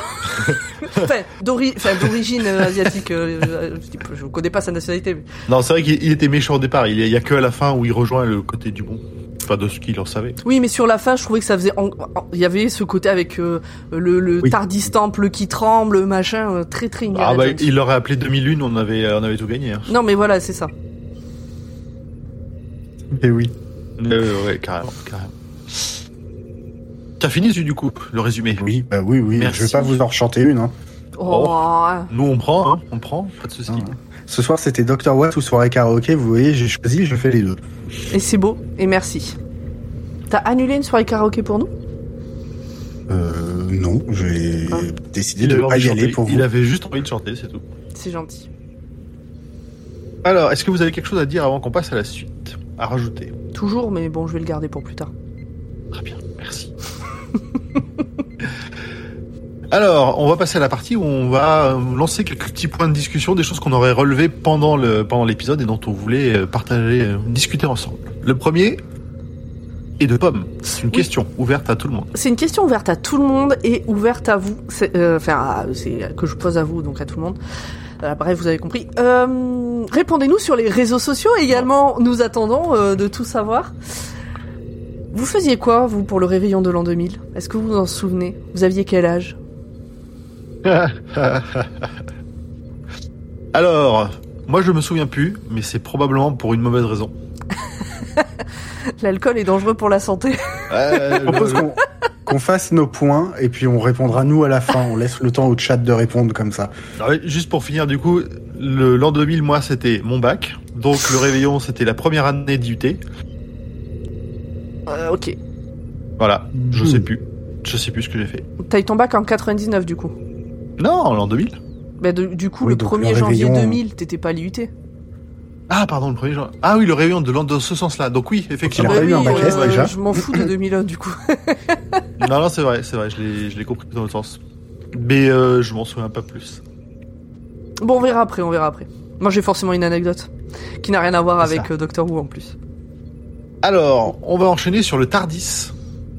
enfin, d'ori- enfin, d'origine euh, asiatique. euh, euh, je, je connais pas sa nationalité. mais- Non, c'est vrai qu'il il était méchant au départ. Il y a, il y a que à la fin où il rejoint le côté du bon. Enfin, de ce qu'il en savait. Oui, mais sur la fin, je trouvais que ça faisait. en- Il y avait ce côté avec euh, le, le Oui. Tardis Temple qui tremble, machin, euh, très très Ah bah, il l'aurait appelé 2001, on avait, on avait tout gagné. Hein. Non, mais voilà, c'est ça. Et oui. Euh, ouais, carrément, carrément. T'as fini du coup, le résumé? Oui, bah oui, oui. Merci. Je vais pas vous en rechanter une. Hein. Oh, Nous on prend, hein, on prend, pas de soucis. Ah. Ce soir, c'était Dr. Watt ou soirée karaoké. Vous voyez, j'ai choisi, je fais les deux. Et c'est beau, et merci. T'as annulé une soirée karaoké pour nous? Euh, non, j'ai Ah. décidé Il de pas y aller pour vous. il avait juste envie de chanter, c'est tout. C'est gentil. Alors, est-ce que vous avez quelque chose à dire avant qu'on passe à la suite À rajouter? Toujours, mais bon, je vais le garder pour plus tard. Très bien, merci. Alors, on va passer à la partie où on va euh, lancer quelques petits points de discussion, des choses qu'on aurait relevées pendant le pendant l'épisode et dont on voulait euh, partager, euh, discuter ensemble. Le premier est de Pomme. C'est une Oui. question ouverte à tout le monde. C'est une question ouverte à tout le monde et ouverte à vous. C'est, euh, Enfin, c'est que je pose à vous, donc à tout le monde. Euh, bref, vous avez compris. Euh, Répondez-nous sur les réseaux sociaux également. Nous attendons euh, de tout savoir. Vous faisiez quoi, vous, pour le réveillon de l'an 2000 Est-ce que vous vous en souvenez? Vous aviez quel âge? Alors, moi je me souviens plus, mais c'est probablement pour une mauvaise raison. L'alcool est dangereux pour la santé. Euh, Je propose qu'on fasse nos points et puis on répondra nous à la fin. On laisse le temps au chat de répondre comme ça. Ah Juste pour finir, du coup, le l'an 2000, moi, c'était mon bac. Donc le réveillon, c'était la première année d'IUT. Euh, ok. Voilà, je Hmm. sais plus. Je sais plus ce que j'ai fait. T'as eu ton bac en 99 du coup. Non, l'an 2000. Bah, de- du coup, Oui, le donc 1er le janvier réveillon- 2000, t'étais pas à l'IUT. Ah, pardon, le premier jour. Ah oui, le réveillon de l'an dans ce sens-là. Donc oui, effectivement. Il a S, euh, déjà Je m'en fous de 2001 du coup. Non, non, c'est vrai, c'est vrai, je l'ai, je l'ai compris dans le sens. Mais euh, je m'en souviens pas plus. Bon, on verra après, on verra après. Moi, j'ai forcément une anecdote qui n'a rien à voir avec euh, Doctor Who en plus. Alors, on va enchaîner sur le Tardis.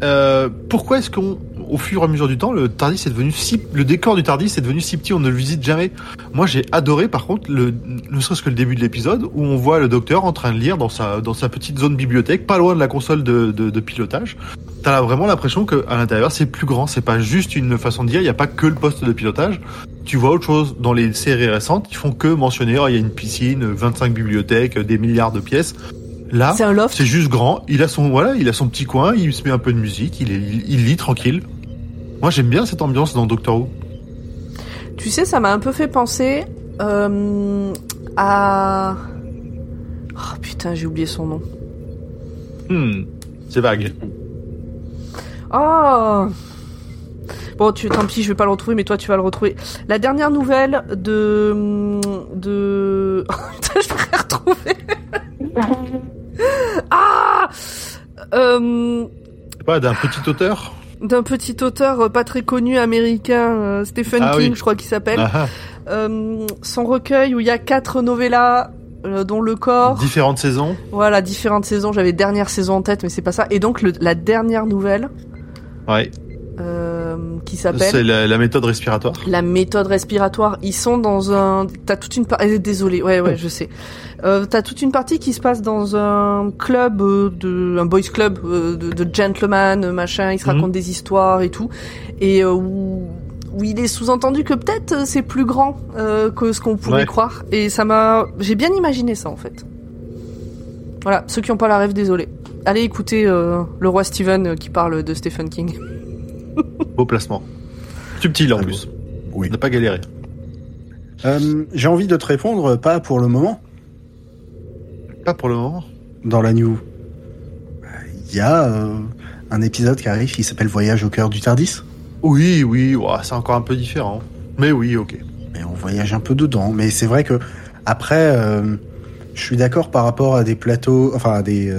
Euh, pourquoi est-ce qu'on, au fur et à mesure du temps, le Tardis est devenu si, le décor du Tardis est devenu si petit, on ne le visite jamais. Moi, j'ai adoré, par contre, le, ne serait-ce que le début de l'épisode où on voit le Docteur en train de lire dans sa, dans sa petite zone bibliothèque, pas loin de la console de, de, de pilotage. T'as vraiment l'impression que à l'intérieur c'est plus grand. C'est pas juste une façon de dire. Il y a pas que le poste de pilotage. Tu vois autre chose dans les séries récentes. Ils font que mentionner. oh, Il y a une piscine, 25 bibliothèques, des milliards de pièces. Là, C'est juste grand. Il a son voilà, il a son petit coin. Il se met un peu de musique. Il, est, il, il lit tranquille. Moi, j'aime bien cette ambiance dans Doctor Who. Tu sais, ça m'a un peu fait penser euh, à. Oh putain, j'ai oublié son nom. Hmm, c'est vague. Oh Bon, tu, tant pis, je vais pas le retrouver, mais toi, tu vas le retrouver. La dernière nouvelle de. de. Oh, putain, je vais retrouver. ah euh, C'est pas d'un petit auteur? D'un petit auteur euh, pas très connu américain, euh, Stephen Ah King, oui. je crois qu'il s'appelle. Ah, ah. Euh, son recueil où il y a quatre novellas, dont le corps. Différentes saisons. Voilà, différentes saisons. J'avais dernière saison en tête, mais c'est pas ça. Et donc le- la dernière nouvelle Ouais. euh, qui C'est s'appelle la, la méthode respiratoire. la méthode respiratoire. Ils sont dans un. T'as toute une partie. Désolé. Ouais, ouais, je sais. Euh, T'as toute une partie qui se passe dans un club euh, de un boys club euh, de, de gentlemen, euh, machin. Ils se Mhm. racontent des histoires et tout. Et euh, où, où il est sous-entendu que peut-être euh, c'est plus grand euh, que ce qu'on pourrait Ouais. croire. Et ça m'a. J'ai bien imaginé ça en fait. Voilà, ceux qui n'ont pas la rêve, désolé. Allez écouter euh, le roi Steven euh, qui parle de Stephen King. Beau placement. Subtil en Ah, plus. Oui. N'a pas galéré. Euh, J'ai envie de te répondre, pas pour le moment, Pas pour le moment. dans la news. Il y a euh, un épisode qui arrive qui s'appelle Voyage au cœur du Tardis. Oui, oui, ouah, c'est encore un peu différent. Mais oui, ok. Mais on voyage un peu dedans. Mais c'est vrai que après, euh, je suis d'accord par rapport à des plateaux, enfin à des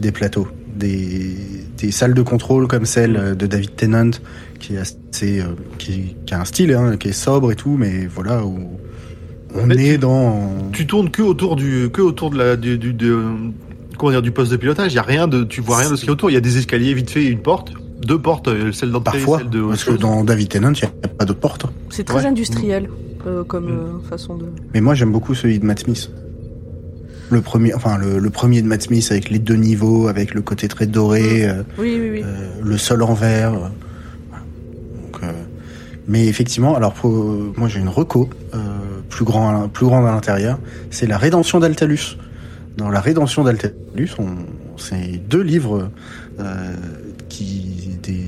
des plateaux, des des salles de contrôle comme celle euh, de David Tennant, qui est assez, euh, qui, qui a un style, hein, qui est sobre et tout, mais voilà où on Mais est tu- dans. Tu tournes que autour du, que autour de la, du, du, de- comment dire, du poste de pilotage. Il y a rien de, tu vois rien de ce qu'il y a autour. Il y a des escaliers vite fait et une porte, deux portes, euh, celle d'entrée, Parfois, celle de. parce que dans David Tennant, il n'y a pas d'autres portes. C'est très Ouais. industriel euh, comme Mm. façon de. Mais moi, j'aime beaucoup celui de Matt Smith. Le premier, enfin le, le premier de Matt Smith avec les deux niveaux, avec le côté très doré, euh, Oui, oui, oui. euh, le sol en verre. euh, voilà. Donc, mais effectivement, alors pour, moi j'ai une reco plus grand, plus grande à l'intérieur. C'est la Rédemption d'Altalus. Dans la Rédemption d'Altalus, c'est deux livres euh, qui des,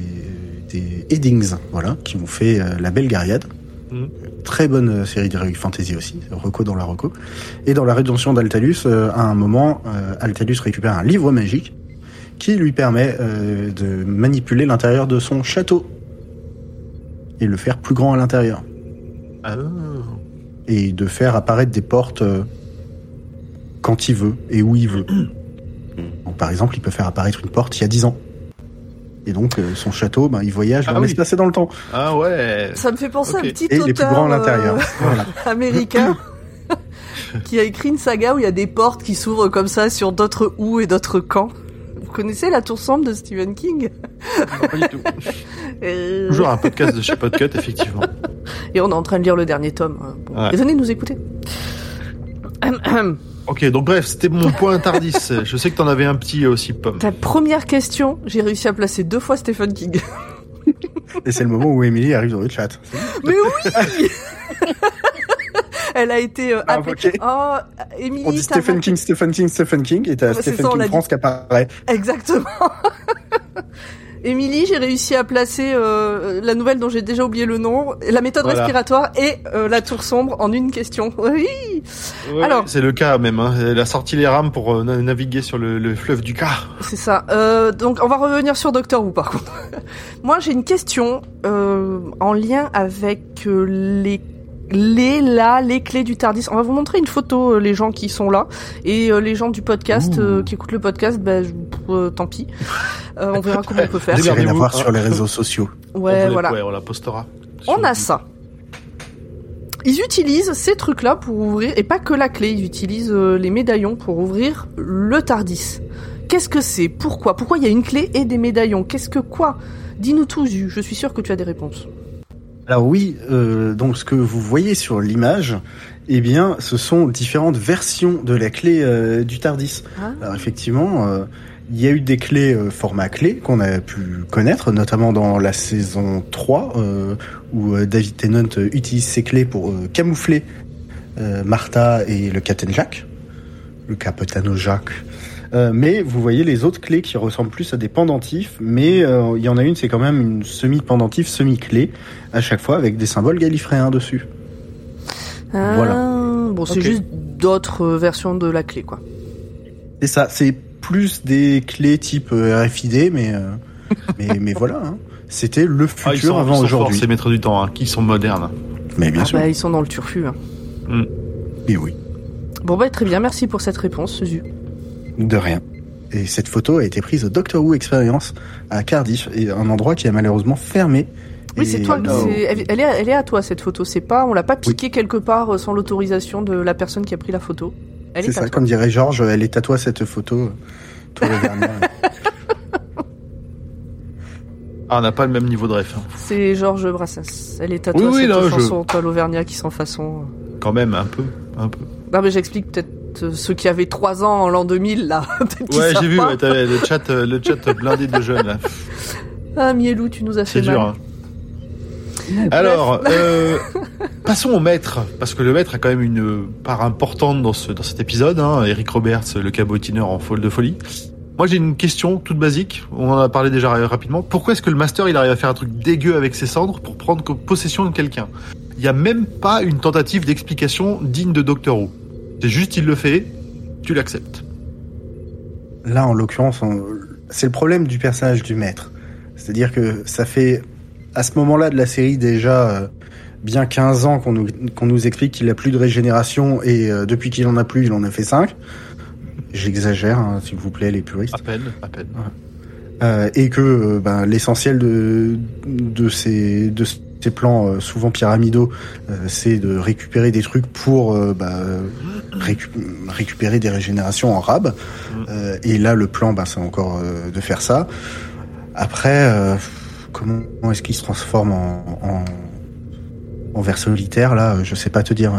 des Eddings, voilà, qui ont fait euh, la Belle Gariade. Très bonne euh, série d'heroic fantasy aussi, reco dans la reco. Et dans la Rédemption d'Altalus, euh, à un moment, euh, Altalus récupère un livre magique qui lui permet euh, de manipuler l'intérieur de son château et le faire plus grand à l'intérieur Ah. et de faire apparaître des portes quand il veut et où il veut. Donc, par exemple, il peut faire apparaître une porte il y a 10 ans. Et donc euh, son château, ben, il voyage Ah dans oui. l'espace et dans le temps. Ah ouais. Ça me fait penser à un petit Et il est plus grand à l'intérieur. euh, Voilà. américain qui a écrit une saga où il y a des portes qui s'ouvrent comme ça sur d'autres où et d'autres camps. Vous connaissez la tour sombre de Stephen King? Pas du tout. Toujours un podcast de chez Podcut, effectivement. Et on est en train de lire le dernier tome. hein. Bon. Ouais. Et venez nous écouter. Ok, donc bref, c'était mon point Tardis. Je sais que t'en avais un petit aussi, Pomme. Ta première question, j'ai réussi à placer deux fois Stephen King. Et c'est le moment où Emily arrive dans le chat. Mais oui Elle a été euh, Ah, appelée- ok. Oh, Émilie, On dit Stephen King, Stephen King, Stephen King, et t'as Stephen ça, King France qui apparaît. Exactement. Émilie, j'ai réussi à placer euh, la nouvelle dont j'ai déjà oublié le nom, la méthode Voilà. respiratoire et euh, la tour sombre en une question. Oui. Ouais, Alors. c'est le cas même. Hein. Elle a sorti les rames pour euh, na- naviguer sur le, le fleuve du Car. C'est ça. Euh, donc on va revenir sur Doctor Who par contre. Moi j'ai une question euh, en lien avec euh, les les là les clés du Tardis. On va vous montrer une photo euh, les gens qui sont là et euh, les gens du podcast euh, qui écoutent le podcast. Ben euh, tant pis. Euh, on verra comment on peut faire. À Démerdez-vous, voir sur les réseaux sociaux. On Ouais vous les- voilà. Ouais, on la postera. On a ça. Ils utilisent ces trucs-là pour ouvrir, et pas que la clé, ils utilisent euh, les médaillons pour ouvrir le Tardis. Qu'est-ce que c'est? Pourquoi? Pourquoi il y a une clé et des médaillons? Qu'est-ce que quoi? Dis-nous tout, Zu. Je suis sûr que tu as des réponses. Alors oui, euh, donc ce que vous voyez sur l'image, eh bien, ce sont différentes versions de la clé euh, du Tardis. Ah. Alors effectivement, euh, il y a eu des clés euh, format clé qu'on a pu connaître, notamment dans la saison 3, euh, où euh, David Tennant utilise ses clés pour euh, camoufler euh, Martha et le Captain Jack, le Capitano Jack. Euh, mais vous voyez les autres clés qui ressemblent plus à des pendentifs, mais euh, il y en a une, c'est quand même une semi-pendentif, semi-clé, à chaque fois avec des symboles gallifréens dessus. Ah, Voilà. Bon, c'est juste d'autres euh, versions de la clé, quoi. C'est ça, c'est plus des clés type RFID, mais, euh, mais, mais voilà, hein. c'était le Ah, ils futur sont, avant ils sont forts, aujourd'hui. ces maîtres du temps, hein, qui sont modernes. Mais bien Ah sûr, bah, ils sont dans le turfu. hein. et oui, Bon bah très bien, merci pour cette réponse, Zu. De rien. Et cette photo a été prise au Doctor Who Experience à Cardiff, et un endroit qui est malheureusement fermé. Oui, c'est toi. Oh. Elle, est, elle est à toi cette photo. C'est pas, on l'a pas piquée quelque part euh, sans l'autorisation de la personne qui a pris la photo. C'est ça, toi. comme dirait Georges, elle est à toi cette photo. euh, Toi. Ah, on n'a pas le même niveau de ref. hein. C'est Georges Brassens. Elle est à Oui, toi oui, cette non, je- chanson, toi l'Auvergnat qui sans façon. Quand même, un peu. Un peu. Non mais j'explique peut-être euh, ceux qui avaient 3 ans en l'an 2000 là. Ouais, j'ai vu, ouais, t'avais le chat, euh, le chat blindé de jeunes, là. Ah Mielou, tu nous as fait C'est mal. dur, hein. Alors, euh, passons au maître, parce que le maître a quand même une part importante dans, ce, dans cet épisode. Hein. Eric Roberts, le cabotineur en folle de folie. Moi, j'ai une question toute basique. On en a parlé déjà rapidement. Pourquoi est-ce que le master, il arrive à faire un truc dégueu avec ses cendres pour prendre possession de quelqu'un? Il n'y a même pas une tentative d'explication digne de Doctor Who. C'est juste, il le fait, tu l'acceptes. Là, en l'occurrence, c'est le problème du personnage du maître. C'est-à-dire que ça fait, à ce moment-là de la série, déjà euh, bien 15 ans qu'on nous, qu'on nous explique qu'il a plus de régénération et euh, depuis qu'il en a plus, il en a fait 5. J'exagère, hein, s'il vous plaît, les puristes. À peine, à peine. Euh, et que ben, l'essentiel de, de, ces, de ces plans souvent pyramidaux, c'est de récupérer des trucs pour bah, récupérer des régénérations en rab. Mm. et là, le plan, ben, c'est encore de faire ça. Après, comment est-ce qu'il se transforme en, en, en ver solitaire Là, je sais pas te dire.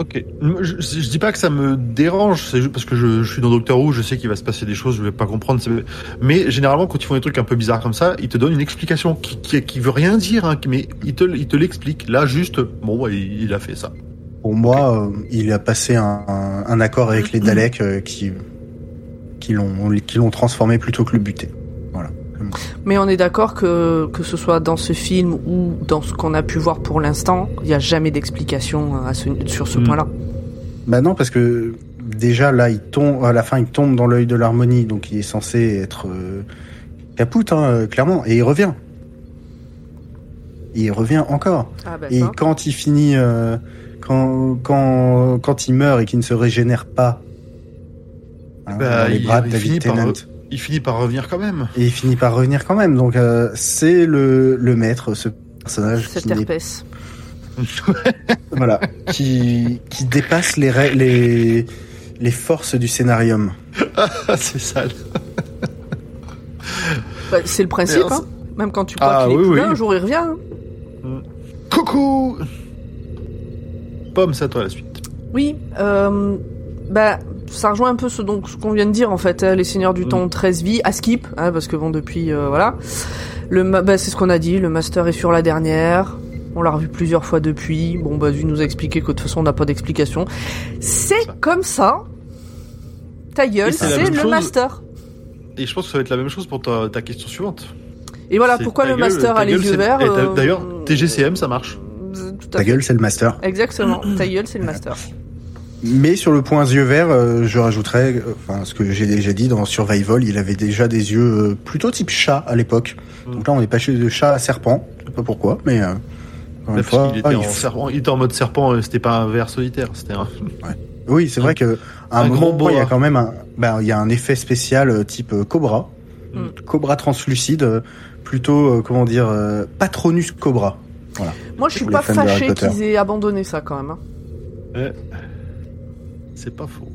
Ok. Je, je, dis pas que ça me dérange, c'est parce que je, suis dans Doctor Who, je sais qu'il va se passer des choses, je vais pas comprendre. Mais généralement, quand ils font des trucs un peu bizarres comme ça, ils te donnent une explication qui, qui, veut rien dire, hein, mais ils te, l'expliquent. Là, juste, bon, il, a fait ça. Pour moi, euh, il a passé un, un, un, accord avec les Daleks euh, qui, qui l'ont, qui l'ont transformé plutôt que le buter. Voilà. Mais on est d'accord que, que ce soit dans ce film ou dans ce qu'on a pu voir pour l'instant, il n'y a jamais d'explication sur ce mmh. point-là. Bah non, parce que déjà là, il tombe, à la fin, il tombe dans l'œil de l'harmonie, donc il est censé être euh, capoute, hein, clairement, et il revient. Et il revient encore. Ah bah et ça. quand il finit, euh, quand, quand, quand il meurt et qu'il ne se régénère pas, hein, bah, dans les il, bras de il David finit par, Tennant, il finit par revenir quand même. et il finit par revenir quand même. Donc euh, c'est le, le maître, ce personnage Cette qui herpès. voilà, qui, qui dépasse les, les, les forces du scénarium. c'est sale. Bah, c'est le principe, hein. Même quand tu crois Ah, qu'il est oui, plus oui. là, un jour il revient. hein. Coucou Pomme, c'est à toi la suite. Oui, euh, bah, ça rejoint un peu ce, donc, ce qu'on vient de dire en fait. hein, les Seigneurs du Mm. Temps 13 vies, à skip, hein, parce que bon, depuis, euh, voilà. Le, bah, c'est ce qu'on a dit, le Master est sur la dernière. On l'a revu plusieurs fois depuis. Bon, bah, lui nous a expliqué que de toute façon, on n'a pas d'explication. C'est comme ça. Ta gueule, c'est le chose- Master. Et je pense que ça va être la même chose pour ta, ta question suivante. Et voilà pourquoi le gueule, Master a les yeux verts. euh, D'ailleurs, TGCM, ça marche. Tout à Ta fait. gueule, c'est le master. Exactement. Ta gueule, c'est le Master. Mais sur le point yeux verts, euh, je rajouterais, euh, enfin, ce que j'ai déjà dit dans Survival, il avait déjà des yeux euh, plutôt type chat à l'époque. Mm. Donc là, on est passé de chat à serpent. Je sais pas pourquoi, mais euh, encore Ouais, une parce fois, était, il en faut- serpent- il était en mode serpent, euh, c'était pas un ver solitaire, c'était un. oui, c'est vrai que à un, Un moment, il y a quand même un, ben, il y a un effet spécial euh, type euh, cobra, Mm. cobra translucide, euh, plutôt euh, comment dire, euh, Patronus cobra. Moi, je suis pas fâché qu'ils aient abandonné ça quand même. hein. C'est pas faux.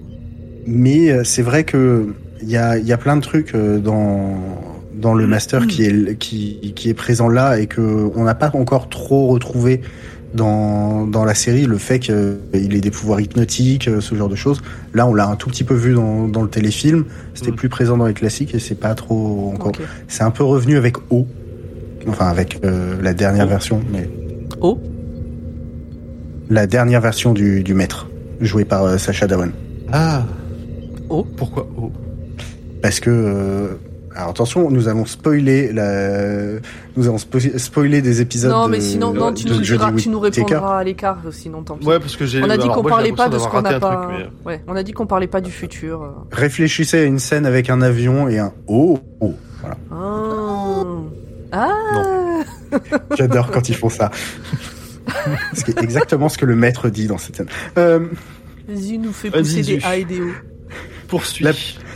Mais euh, c'est vrai que il y a, il y a plein de trucs euh, dans dans le master qui est qui, qui est présent là et que on n'a pas encore trop retrouvé dans dans la série le fait qu'il ait des pouvoirs hypnotiques euh, ce genre de choses là on l'a un tout petit peu vu dans, dans le téléfilm c'était Mm. plus présent dans les classiques et c'est pas trop encore c'est un peu revenu avec O enfin avec euh, la dernière O. version mais Oh. la dernière version du, du maître joué par euh, Sacha Dhawan Ah Oh. Pourquoi Oh? Parce que euh, alors attention, nous allons spoiler la, nous allons spo- spoiler des épisodes. Non, de- mais sinon, non, tu nous, Jodie diras, tu nous Whittaker. répondras à l'écart, sinon tant pis. Ouais, parce que j'ai. on a dit qu'on parlait pas de ce qu'on n'a pas. truc, mais- Ouais, on a dit qu'on parlait pas du futur. Réfléchissez à une scène avec un avion et un oh oh. Voilà. Ah. Ah. J'adore quand ils font ça. C'est exactement ce que le maître dit dans cette scène. Euh, Vas-y, nous fait pousser des. A et des O. Poursuis. La-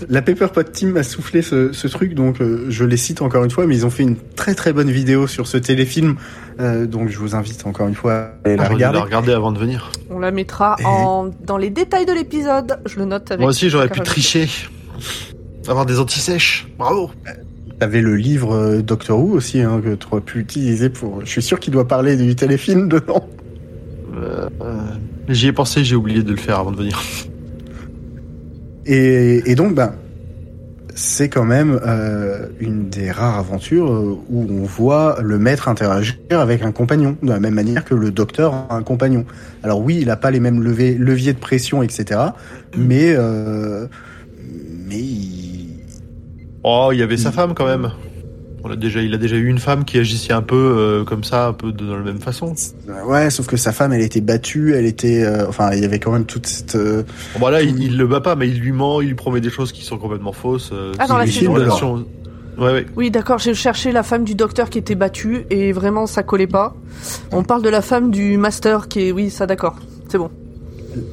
la Pepperpot Team m'a soufflé ce, ce truc, donc euh, je les cite encore une fois, mais ils ont fait une très très bonne vidéo sur ce téléfilm, euh, donc je vous invite encore une fois à aller la Ah, regarder. la regarder avant de venir. On la mettra Et- en, dans les détails de l'épisode. Je le note avec. Moi aussi, j'aurais pu tricher. Avoir des anti-sèches. Bravo. T'avais le livre euh, Doctor Who aussi, hein, que tu aurais pu utiliser pour. Je suis sûr qu'il doit parler du téléfilm dedans. Euh, euh, J'y ai pensé, j'ai oublié de le faire avant de venir. Et, et donc, ben, c'est quand même euh, une des rares aventures euh, où on voit le maître interagir avec un compagnon, de la même manière que le docteur a un compagnon. Alors oui, il n'a pas les mêmes leviers, leviers de pression, etc. Mais euh, mais il... Oh, il y avait sa femme quand même. On a déjà, il a déjà eu une femme qui agissait un peu euh, comme ça, un peu de, dans la même façon. ouais, sauf que sa femme, elle était battue, elle était, euh, enfin, il y avait quand même toute cette. euh, Bon, bah là, il, il le bat pas, mais il lui ment, il lui promet des choses qui sont complètement fausses. euh, Ah, dans la relation. Ouais, ouais. Oui, d'accord, j'ai cherché la femme du docteur qui était battue et vraiment ça collait pas. On parle de la femme du master qui est. Oui, ça d'accord. C'est bon.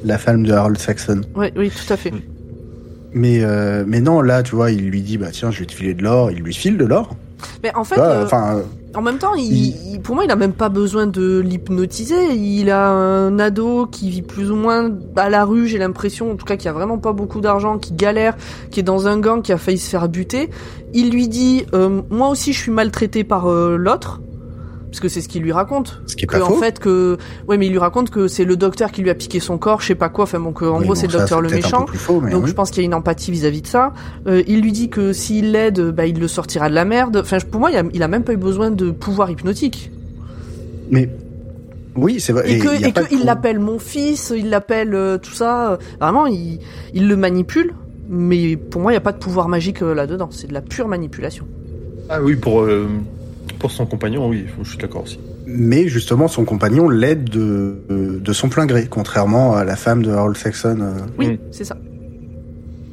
la femme de Harold Saxon. Oui, oui, tout à fait. Mais euh, mais non, là, tu vois, il lui dit bah tiens, je vais te filer de l'or. Il lui file de l'or. Mais en fait, euh, en même temps, il, il- il- pour moi, il a même pas besoin de l'hypnotiser. Il a un ado qui vit plus ou moins à la rue, j'ai l'impression, en tout cas, qui a vraiment pas beaucoup d'argent, qui galère, qui est dans un gang, qui a failli se faire buter. Il lui dit, euh, moi aussi, je suis maltraité par l'autre. Parce que c'est ce qu'il lui raconte. ce qui est Que, pas en fait, que, ouais, mais il lui raconte que c'est le docteur qui lui a piqué son corps, je sais pas quoi. Enfin, bon, que, en Oui, gros, bon, c'est le docteur le méchant. peu plus faux, mais Donc oui. je pense qu'il y a une empathie vis-à-vis de ça. Euh, il lui dit que s'il l'aide, bah, il le sortira de la merde. Enfin, pour moi, il a, il a même pas eu besoin de pouvoir hypnotique. Mais oui, c'est vrai. Et, qu'il de- l'appelle mon fils, il l'appelle euh, tout ça. euh, Vraiment, il, il le manipule. Mais pour moi, il n'y a pas de pouvoir magique euh, là-dedans. C'est de la pure manipulation. Ah oui, pour, euh, pour son compagnon, oui, je suis d'accord aussi. Mais justement, son compagnon l'aide de, de son plein gré, contrairement à la femme de Harold Saxon. euh. Oui, Mm. c'est ça.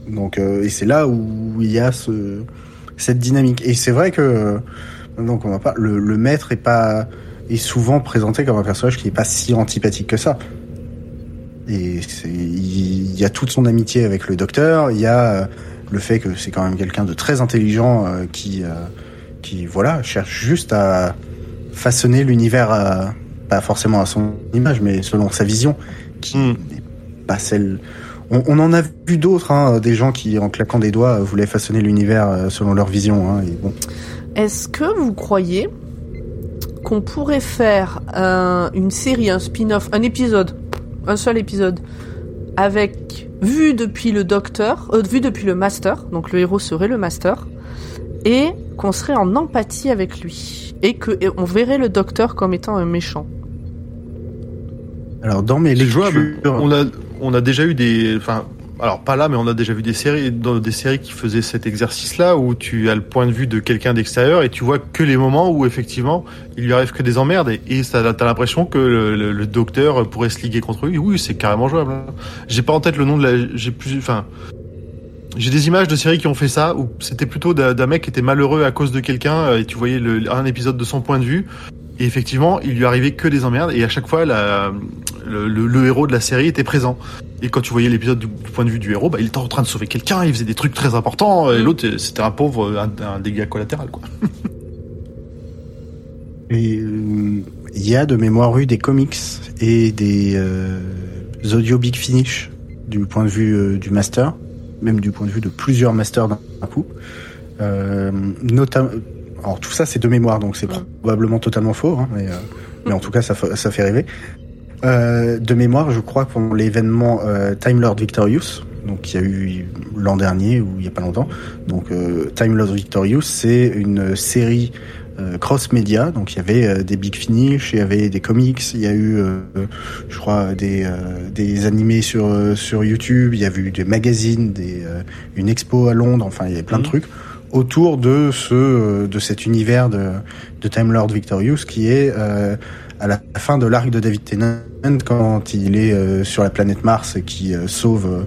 Donc, euh, et c'est là où il y a ce, cette dynamique. Et c'est vrai que, euh, donc on va pas, le, le maître est pas, est souvent présenté comme un personnage qui est pas si antipathique que ça. Et c'est, il y a toute son amitié avec le docteur. Il y a le fait que c'est quand même quelqu'un de très intelligent euh, qui, euh, qui voilà, cherche juste à façonner l'univers, à- pas forcément à son image, mais selon sa vision, qui Mm. n'est pas celle. On, on en a vu d'autres, hein, des gens qui, en claquant des doigts, voulaient façonner l'univers euh, selon leur vision. Hein, et bon. Est-ce que vous croyez qu'on pourrait faire un- une série, un spin-off, un épisode, un seul épisode, avec vu depuis le docteur, euh, vu depuis le master, donc le héros serait le master, et qu'on serait en empathie avec lui, et que et on verrait le docteur comme étant un méchant. Alors, dans mes C'est lectures, jouable. On a, on a déjà eu des, enfin, alors pas là, mais on a déjà vu des séries, dans des séries qui faisaient cet exercice-là, où tu as le point de vue de quelqu'un d'extérieur et tu vois que les moments où effectivement il lui arrive que des emmerdes et, et ça, t'as l'impression que le, le- le docteur pourrait se liguer contre lui. Oui, c'est carrément jouable. J'ai pas en tête le nom de la, j'ai plus, enfin. J'ai des images de séries qui ont fait ça, où c'était plutôt d'un mec qui était malheureux à cause de quelqu'un, euh, et tu voyais le, un épisode de son point de vue, et effectivement, il lui arrivait que des emmerdes, et à chaque fois, la, le, le- le héros de la série était présent. Et quand tu voyais l'épisode du, du point de vue du héros, bah, il était en train de sauver quelqu'un, il faisait des trucs très importants, et Mm. l'autre, c'était un pauvre, un, un dégât collatéral, quoi. Et, euh, il y a de mémoire eu des comics et des euh, audio Big Finish du point de vue euh, du master, même du point de vue de plusieurs masters d'un coup. Euh, notamment, alors tout ça c'est de mémoire, donc c'est probablement totalement faux, hein, mais, euh, mais en tout cas ça, ça fait rêver. Euh, de mémoire, je crois pour l'événement euh, Time Lord Victorious, donc qui a eu l'an dernier ou il y a pas longtemps. Donc euh, Time Lord Victorious, c'est une série cross-média. Donc il y avait euh, des big finish, il y avait des comics, il y a eu, euh, je crois, des, euh, des animés sur euh, sur YouTube, il y a eu des magazines, des, euh, une expo à Londres. Enfin, il y avait plein de Mhm. trucs autour de ce euh, de cet univers de, de Time Lord Victorious qui est euh, à la fin de l'arc de David Tennant quand il est euh, sur la planète Mars et qui euh, sauve euh,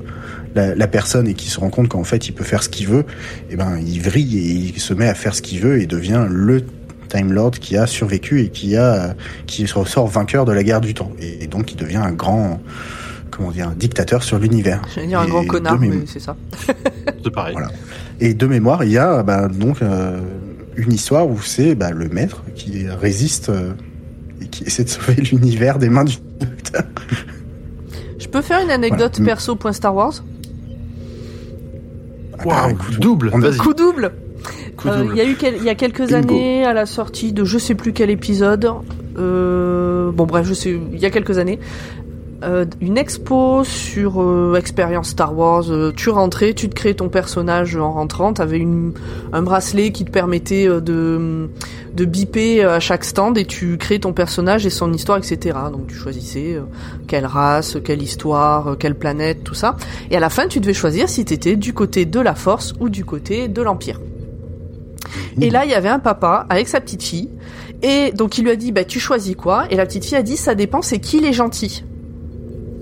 la, la personne et qui se rend compte qu'en fait il peut faire ce qu'il veut, et ben il vrille et il se met à faire ce qu'il veut et devient le Time Lord qui a survécu et qui a qui ressort vainqueur de la guerre du temps et, et donc il devient un grand comment dire un dictateur sur l'univers. J'allais dire un Et grand de connard, mais c'est ça. C'est pareil. Voilà. Et de mémoire, il y a bah, donc euh, une histoire où c'est bah, le maître qui résiste euh, et qui essaie de sauver l'univers des mains du docteur. Je peux faire une anecdote Voilà. perso point Star Wars? Ah, bah, Waouh, écoute, double. Coup double Euh. Il y a eu il y a quelques Bingo. années à la sortie de je sais plus quel épisode. euh, bon bref, je sais il y a quelques années. euh, une expo sur expérience Star Wars. Tu rentrais, tu te créais ton personnage en rentrant. T'avais une un bracelet qui te permettait de de biper à chaque stand et tu créais ton personnage et son histoire, etc. Donc tu choisissais quelle race, quelle histoire, quelle planète, tout ça. Et à la fin, tu devais choisir si t'étais du côté de la Force ou du côté de l'Empire. Et là, il y avait un papa avec sa petite fille. Et donc il lui a dit, bah tu choisis quoi? Et la petite fille a dit, ça dépend, c'est qui les gentils?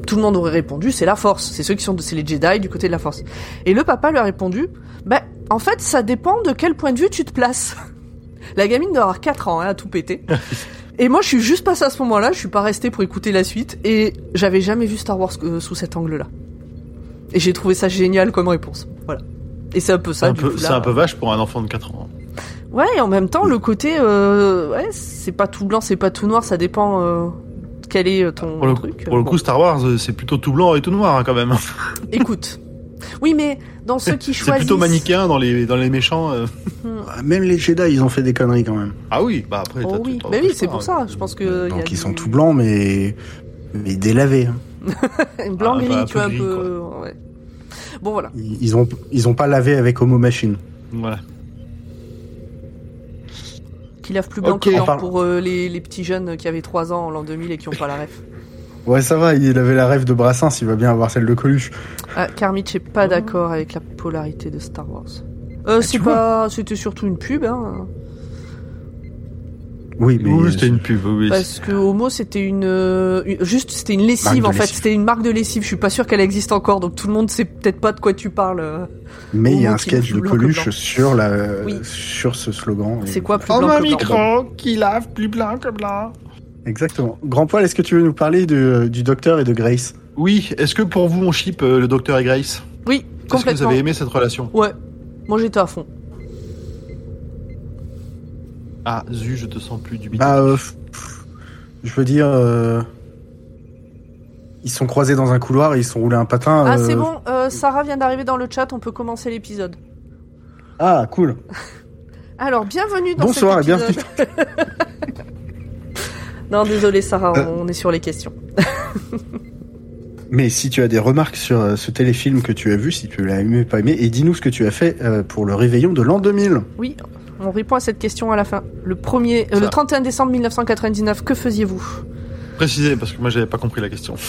Tout le monde aurait répondu c'est la force, c'est ceux qui sont c'est les Jedi du côté de la force. Et le papa lui a répondu bah en fait ça dépend de quel point de vue tu te places. La gamine doit avoir 4 ans hein, à tout péter. Et moi je suis juste passé à ce moment-là, je suis pas resté pour écouter la suite et j'avais jamais vu Star Wars euh, sous cet angle-là. Et j'ai trouvé ça génial comme réponse. Voilà. Et c'est un peu C'est ça c'est un peu vache pour un enfant de 4 ans. Ouais, et en même temps, le côté, euh, ouais, c'est pas tout blanc, c'est pas tout noir, ça dépend euh, quel est euh, ton Pour le, truc. pour le Bon. coup, Star Wars, c'est plutôt tout blanc et tout noir hein, quand même. Écoute. Oui, mais dans ceux qui C'est choisissent. plutôt manichéen dans les, dans les méchants. euh. Même les Jedi, ils ont fait des conneries quand même. Ah oui, bah après. Oh oui, mais oui, c'est pour ça. Je pense que. Donc ils sont tout blancs, mais mais délavés. hein. Blanc Ah, gris, bah, tu vois un peu peu. gris, ouais. Bon voilà. Ils ils ont ils ont pas lavé avec Homo Machine. Voilà. Qui lave plus blanc que pour euh, les, les petits jeunes qui avaient 3 ans en l'an 2000 et qui ont pas la ref. Ouais, ça va. Il avait la rêve de Brassens. Il va bien avoir celle de Coluche. Ah, Carmich est pas d'accord avec la polarité de Star Wars. Euh, c'est tu vois. pas, c'était surtout une pub, hein. Oui, mais Oui, c'était une pub. Oui. Parce que Homo c'était une, euh, juste c'était une lessive en fait, lessive. c'était une marque de lessive. Je suis pas sûr qu'elle existe encore, donc tout le monde sait peut-être pas de quoi tu parles. euh. mais il y a un sketch de Coluche sur la Oui. sur ce slogan. C'est quoi plus Oh, blanc un que blanc micro qui lave plus blanc que blanc. Exactement. Grand poil, est-ce que tu veux nous parler de, du docteur et de Grace? Oui, est-ce que pour vous on ship euh, le docteur et Grace? Oui, Est-ce que vous complètement. avez aimé cette relation? Ouais, moi j'étais à fond. Ah, Zu, je te sens plus du Bah, euh, pff, je veux dire, euh, ils se sont croisés dans un couloir et ils se sont roulés un patin. Ah euh, c'est bon, euh, Sarah vient d'arriver dans le chat, on peut commencer l'épisode. Ah, cool. Alors bienvenue dans Bonsoir et cet bienvenue. épisode. non désolé Sarah, Euh. on est sur les questions. Mais si tu as des remarques sur ce téléfilm que tu as vu, si tu l'as aimé ou pas aimé, et dis-nous ce que tu as fait pour le réveillon de l'an 2000. Oui, on répond à cette question à la fin. Le premier, euh, le Ça. 31 décembre 1999, que faisiez-vous? Précisez, parce que moi j'avais pas compris la question.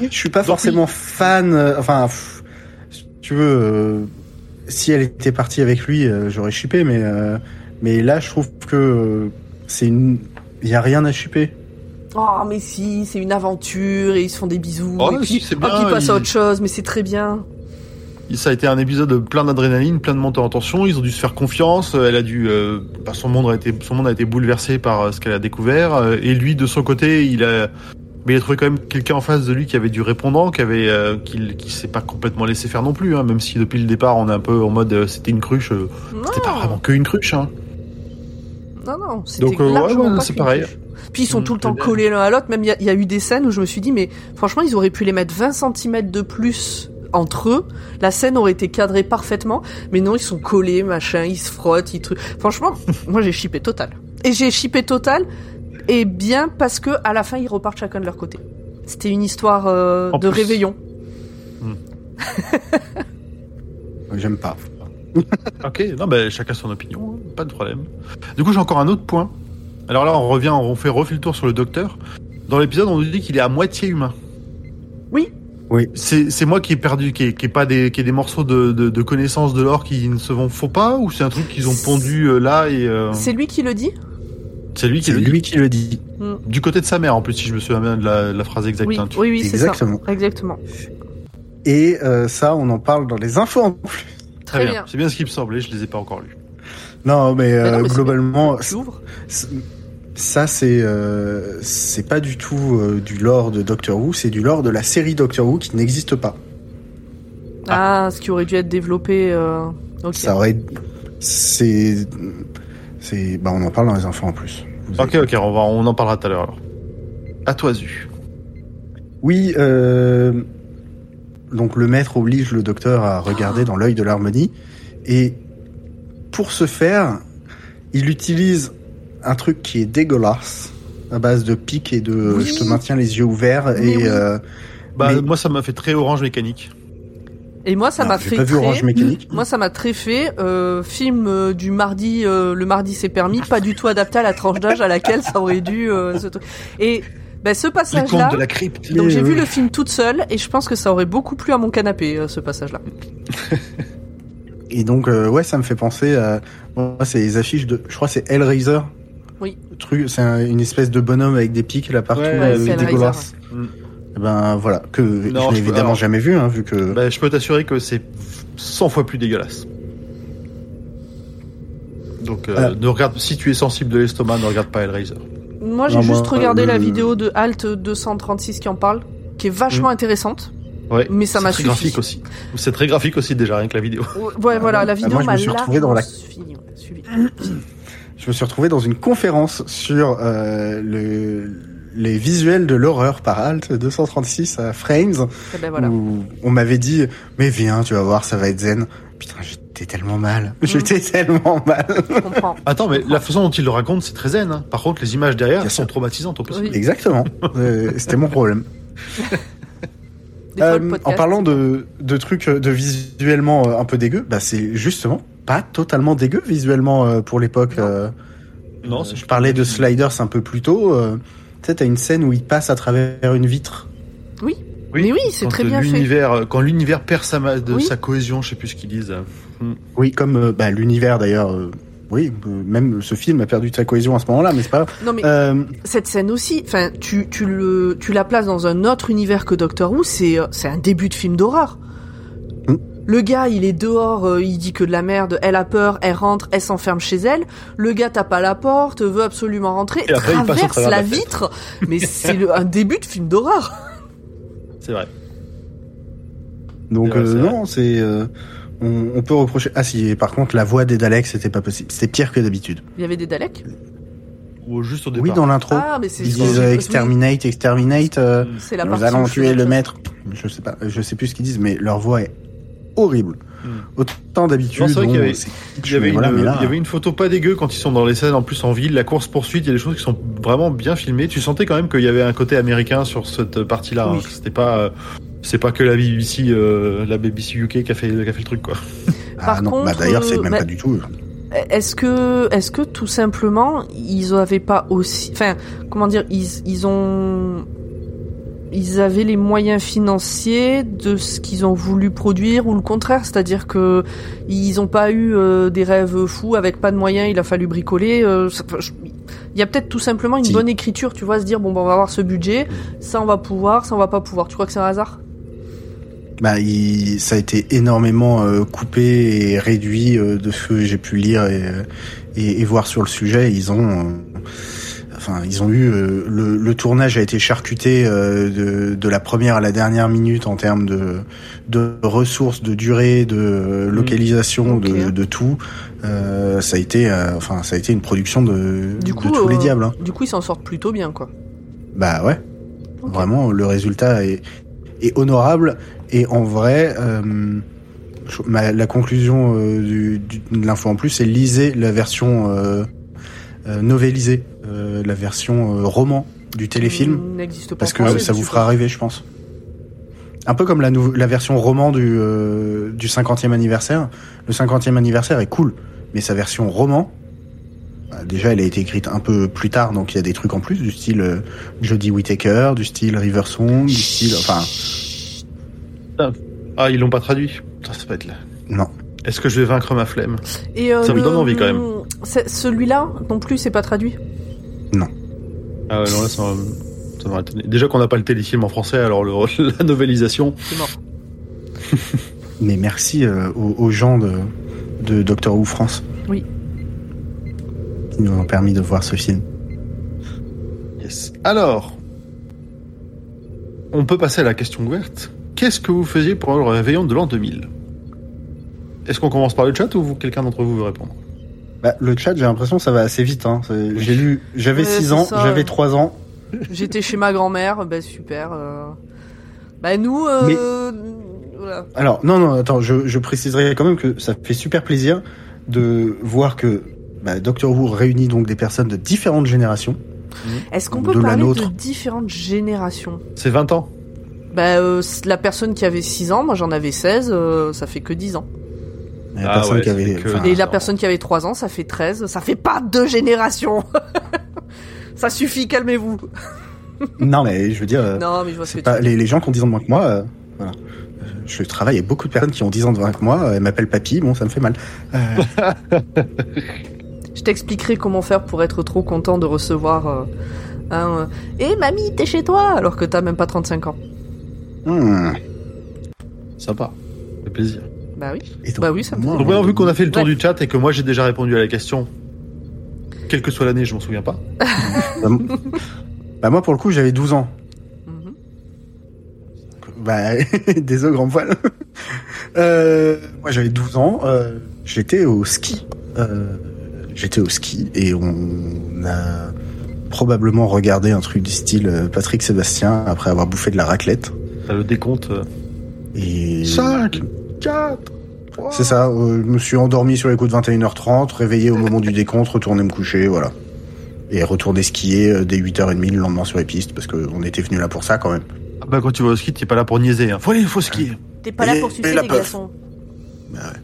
Je suis pas Donc, forcément fan. euh, enfin, pff, si tu veux, euh, si elle était partie avec lui, euh, j'aurais shippé, mais euh, mais là, je trouve que c'est une. Il y a rien à shipper. Oh mais si, c'est une aventure et ils se font des bisous Oh, et puis, si, c'est hop, bien, ils passent à autre chose, mais c'est très bien. Ça a été un épisode plein d'adrénaline, plein de montée en tension. Ils ont dû se faire confiance. Elle a dû, euh, bah, son monde a été, son monde a été bouleversé par euh, ce qu'elle a découvert. Euh, Et lui, de son côté, il a, mais il a trouvé quand même quelqu'un en face de lui qui avait du répondant, qui avait, euh, qui, qui s'est pas complètement laissé faire non plus. Hein, même si depuis le départ, on est un peu en mode, euh, c'était une cruche. euh, c'était pas vraiment que une cruche. Hein. non, non, c'était Donc, euh, ouais, ouais, c'est pareil. couche. Puis ils sont Mm, tout le temps collés l'un à l'autre. Même il y, y a eu des scènes où je me suis dit, mais franchement, ils auraient pu les mettre 20 cm de plus entre eux. La scène aurait été cadrée parfaitement. Mais non, ils sont collés, machin, ils se frottent, ils trucs. Franchement, moi j'ai chippé total. Et j'ai chippé total. Et bien parce que à la fin, ils repartent chacun de leur côté. C'était une histoire euh, de plus. réveillon. J'aime pas. Ok, non, ben chacun son opinion, hein, pas de problème. Du coup, j'ai encore un autre point. Alors là, on revient, on fait refait le tour sur le docteur. Dans l'épisode, on nous dit qu'il est à moitié humain. Oui. Oui. C'est moi qui ai perdu, qui ai, qui ai pas des, qui ai des morceaux de, de, de connaissances de l'or qui ne se vont faux pas, ou c'est un truc qu'ils ont pondu euh, là et euh, C'est lui qui le dit c'est lui qui C'est le dit. lui qui le dit. Du côté de sa mère, en plus, si je me souviens bien de la, de la phrase exacte. Oui, hein, tu- oui, oui, c'est ça. Exactement. Exactement. Et euh, ça, on en parle dans les infos en plus. Très, bien. bien. C'est bien ce qui me semblait, je les ai pas encore lus. Non, mais, Mais non, mais c'est globalement, Tu ouvres ça c'est euh, c'est pas du tout euh, du lore de Doctor Who, c'est du lore de la série Doctor Who qui n'existe pas. Ah, ce qui aurait dû être développé. euh. Ça aurait, c'est, c'est, bah on en parle dans les infos en plus. Vous Ok, ok, on, va, on en parlera tout à l'heure alors. À toi, Zu. Oui, euh, donc le maître oblige le docteur à regarder dans l'œil de l'harmonie et pour ce faire, il utilise un truc qui est dégueulasse. à base de pics et de Oui. je te maintiens les yeux ouverts Mais et oui. euh, Bah, Mais- moi, ça m'a fait très orange mécanique. Et moi, ça non, m'a j'ai fait pas vu très... Orange Mécanique. Moi, ça m'a très fait euh, film euh, du mardi, euh, le mardi c'est permis, pas du tout adapté à la tranche d'âge à laquelle ça aurait dû. euh, ce truc. Et ben, ce Les passage-là, contes de la crypte. donc j'ai Oui, vu le film toute seule et je pense que ça aurait beaucoup plu à mon canapé, euh, ce passage-là. Et donc euh, ouais, ça me fait penser à moi c'est les affiches de je crois que c'est Hellraiser. Oui. Le truc, c'est un- une espèce de bonhomme avec des pics là partout, Ouais, euh, dégueulasse. Mm. Eh Ben voilà, que Non, je n'ai évidemment alors- jamais vu hein, vu que Bah, je peux t'assurer que c'est 100 fois plus dégueulasse. Donc, euh, Euh. ne regarde, si tu es sensible de l'estomac, ne regarde pas Hellraiser. Moi, j'ai juste moi, regardé euh, la le- vidéo de Alt 236 qui en parle, qui est vachement intéressante. Ouais. Mais ça c'est m'a très suffi. graphique aussi. C'est très graphique aussi déjà, rien que la vidéo. Ouais, voilà, la vidéo me m'a suis retrouvé dans la- suffi, je me suis retrouvé dans une conférence sur euh, le les visuels de l'horreur par Alt 236 à Frames Eh ben voilà. où on m'avait dit mais viens tu vas voir ça va être zen putain j'étais tellement mal j'étais tellement mal Je comprends. Attends, mais la façon dont il le raconte, c'est très zen. hein. Par contre, les images derrière elles sont traumatisantes au possible. Oui. exactement Euh, c'était mon problème fois, le Euh, podcast, en parlant de, de trucs euh, de visuellement euh, un peu dégueu, bah c'est justement pas totalement dégueu visuellement euh, pour l'époque. euh, Non, euh, je parlais de Sliders un peu plus tôt. euh, tu sais, t'as une scène où il passe à travers une vitre. Oui. Mais oui, c'est très bien fait. Quand l'univers perd sa, de Oui. sa cohésion, je sais plus ce qu'ils disent. Oui, comme euh, bah, l'univers d'ailleurs. Oui, même ce film a perdu de sa cohésion à ce moment-là, mais c'est pas grave. Non mais Euh, cette scène aussi, enfin, tu, tu le, tu la places dans un autre univers que Doctor Who, c'est, euh, c'est un début de film d'horreur. Mm. Le gars, il est dehors, euh, il dit que de la merde, elle a peur, elle rentre, elle s'enferme chez elle. Le gars tape à la porte, veut absolument rentrer, après, traverse la vitre. Mais c'est le- un début de film d'horreur. C'est vrai. donc C'est vrai, euh, c'est vrai. non, c'est euh, on, on peut reprocher. Ah si, par contre, la voix des Daleks, c'était pas possible. C'était pire que d'habitude. Il y avait des Daleks. Ou juste au Oui, dans l'intro, Ah, mais c'est ils disent euh, oui, exterminate, exterminate. euh, C'est la Nous allons tuer le maître. Je sais pas, je sais plus ce qu'ils disent, mais leur voix est horrible. Hmm. Autant d'habitude. C'est vrai qu'il y avait- Il y, avait une, voilà, mais là, il y avait une photo pas dégueu quand ils sont dans les scènes en plus en ville, la course poursuite, il y a des choses qui sont vraiment bien filmées. Tu sentais quand même qu'il y avait un côté américain sur cette partie-là. Oui. hein. C'était pas, euh, c'est pas que la BBC, euh, la BBC UK qui a fait, qui a fait le truc quoi. ah par non, bah contre, d'ailleurs c'est euh, même bah- pas du tout. Est-ce que, est-ce que tout simplement, ils avaient pas aussi, enfin, comment dire, ils, ils ont, ils avaient les moyens financiers de ce qu'ils ont voulu produire ou le contraire, c'est-à-dire que ils ont pas eu euh, des rêves fous avec pas de moyens, il a fallu bricoler. euh, il y a peut-être tout simplement une Si. bonne écriture, tu vois, se dire bon, ben, on va avoir ce budget, ça on va pouvoir, ça on va pas pouvoir. Tu crois que c'est un hasard? Bah, il, ça a été énormément euh, coupé et réduit euh, de ce que j'ai pu lire et, euh, et, et voir sur le sujet. Ils ont, euh, enfin, ils ont eu euh, le, le tournage a été charcuté euh, de, de la première à la dernière minute en termes de, de ressources, de durée, de euh, localisation, de, de tout. Euh, ça a été, euh, enfin, ça a été une production de, Du de tous les diables. hein. Du coup, ils s'en sortent plutôt bien, quoi. Bah ouais. Vraiment, le résultat est, est honorable. Et en vrai, euh, ma- la conclusion euh, du, du- de l'info en plus, c'est lisez la version euh, novélisée, euh, la version roman du téléfilm, Mm, N'existe pas. parce que ça vous fera rêver, je pense. Un peu comme la, la version roman du, du 50e anniversaire. Le 50e anniversaire est cool, mais sa version roman, bah, déjà elle a été écrite un peu plus tard, donc il y a des trucs en plus, du style euh, Jodie Whittaker, du style River Song, du style... Enfin, Ah, ils l'ont pas traduit. Ça, ça va être là. non. Est-ce que je vais vaincre ma flemme Et euh, Ça me le- donne envie, quand même. c'est- Celui-là non plus, c'est pas traduit. Ah ouais, non, là, ça, m'a- ça m'a étonné. Déjà qu'on n'a pas le téléfilm en français, alors le, la novélisation. C'est mort. Mais merci euh, aux, aux gens de, de Doctor Who France. Oui. Qui nous ont permis de voir ce film. Yes. Alors, on peut passer à la question ouverte. Qu'est-ce que vous faisiez pour le réveillon de l'an 2000 Est-ce qu'on commence par le chat ou quelqu'un d'entre vous veut répondre? Bah, le chat, j'ai l'impression que ça va assez vite. Hein. J'ai lu, j'avais Ouais, 6 c'est ans, j'avais ouais. 3 ans. J'étais chez ma grand-mère, ben super. euh. Bah nous, euh... voilà. Alors, non, non, attends, je, je préciserai quand même que ça fait super plaisir de voir que bah, Doctor Who réunit donc des personnes de différentes générations. Est-ce qu'on peut De parler de différentes générations? C'est 20 ans. Bah, euh, la personne qui avait 6 ans, moi j'en avais 16, euh, ça fait que 10 ans. Il y a Ah personne ouais, qui avait. que- enfin, Et la personne qui avait 3 ans, ça fait 13, ça fait pas deux générations Ça suffit, calmez-vous. Non, mais je veux dire, euh, Non, mais je vois ce que tu pas dire. les, les gens qui ont 10 ans de moins que moi. euh, voilà. Je travaille avec beaucoup de personnes qui ont 10 ans de moins que moi. euh, Elles m'appellent papy. Bon, ça me fait mal. Euh, Je t'expliquerai comment faire pour être trop content de recevoir euh, un euh, Eh mamie, t'es chez toi alors que t'as même pas 35 ans. Hmm. Sympa. Fait plaisir. Bah oui. Et donc, Bah oui, ça me moi, Donc maintenant, vu qu'on a fait le tour Ouais. du chat et que moi j'ai déjà répondu à la question, quelle que soit l'année, je m'en souviens pas. bah, bah, moi, pour le coup, j'avais 12 ans. Mhm. Bah, désolé, grand poil. euh, moi, j'avais 12 ans. Euh, j'étais au ski. Euh, j'étais au ski et on a probablement regardé un truc du style euh, Patrick Sébastien après avoir bouffé de la raclette. T'as le décompte. euh, Et 5, 4, C'est ça, euh, je me suis endormi sur les coups de 21h30, réveillé au moment du décompte, retourné me coucher, voilà. Et retourné skier euh, dès 8h30 le lendemain sur les pistes, parce qu'on était venu là pour ça quand même. Ah bah quand tu vas au ski, t'es pas là pour niaiser. Hein. Faut aller, il faut skier. T'es pas là pour sucer la les glaçons. Bah ouais.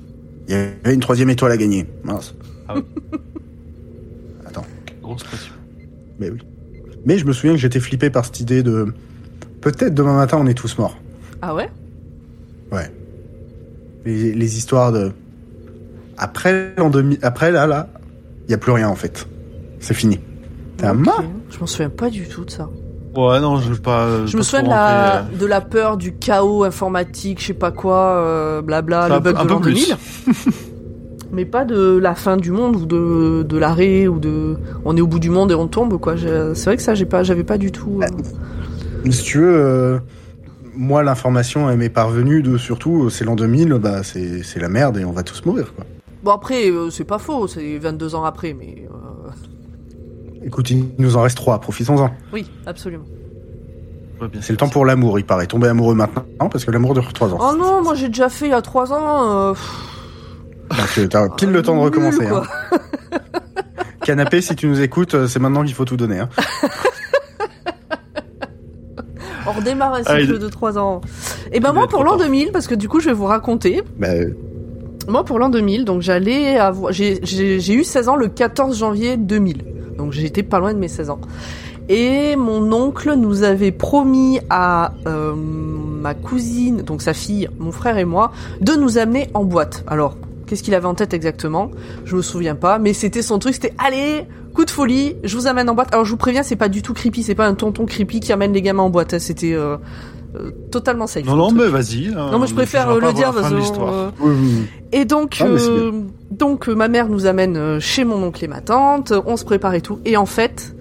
Il y avait une troisième étoile à gagner. Mince. Ah oui. Attends, Grosse pression. mais oui. Mais je me souviens que j'étais flippé par cette idée de... Peut-être demain matin on est tous morts. Ah ouais? Ouais. Les, les histoires de... Après 2000... Après là, là, il y a plus rien en fait. C'est fini. T'es un Ok. mort Je m'en souviens pas du tout de ça. Ouais, non, je veux pas. Je me pas souviens de la, rentrer, de la peur du chaos informatique, je sais pas quoi, euh, blabla, Ça, le bug un de l'an plus. 2000. mais pas de la fin du monde ou de, de l'arrêt ou de on est au bout du monde et on tombe quoi. C'est vrai que ça j'ai pas j'avais pas du tout. euh, Si tu veux, euh, moi l'information elle m'est parvenue de surtout euh, c'est l'an 2000, bah c'est c'est la merde et on va tous mourir quoi. Bon après euh, c'est pas faux, c'est 22 ans après mais euh, Écoute, il nous en reste trois, profitons-en. oui absolument. Ouais, C'est le temps pour l'amour, il paraît. Tomber amoureux maintenant parce que l'amour dure trois ans. Oh non moi j'ai déjà fait il y a 3 ans. euh, Donc euh, t'as pile le temps de recommencer. hein. Canapé, si tu nous écoutes, c'est maintenant qu'il faut tout donner. Hein. On redémarre un Ah, cycle de 3 ans. Et ben Il moi pour l'an tard. 2000 parce que du coup je vais vous raconter. Bah, euh, Moi, pour l'an 2000, donc j'allais avoir, j'ai, j'ai, j'ai eu 16 ans le 14 janvier 2000. Donc j'étais pas loin de mes 16 ans. Et mon oncle nous avait promis à euh, ma cousine, donc sa fille, mon frère et moi, de nous amener en boîte. Alors, qu'est-ce qu'il avait en tête exactement? Je me souviens pas, mais c'était son truc, c'était allez, coup de folie, je vous amène en boîte. Alors je vous préviens, c'est pas du tout creepy, c'est pas un tonton creepy qui amène les gamins en boîte. hein, C'était euh, euh, totalement safe. Non, non, mais vas-y. hein, Non, mais je préfère euh, le dire parce euh, oui, oui, et donc, Ah, euh, donc euh, ma mère nous amène euh, chez mon oncle et ma tante, on se prépare et tout. Et en fait,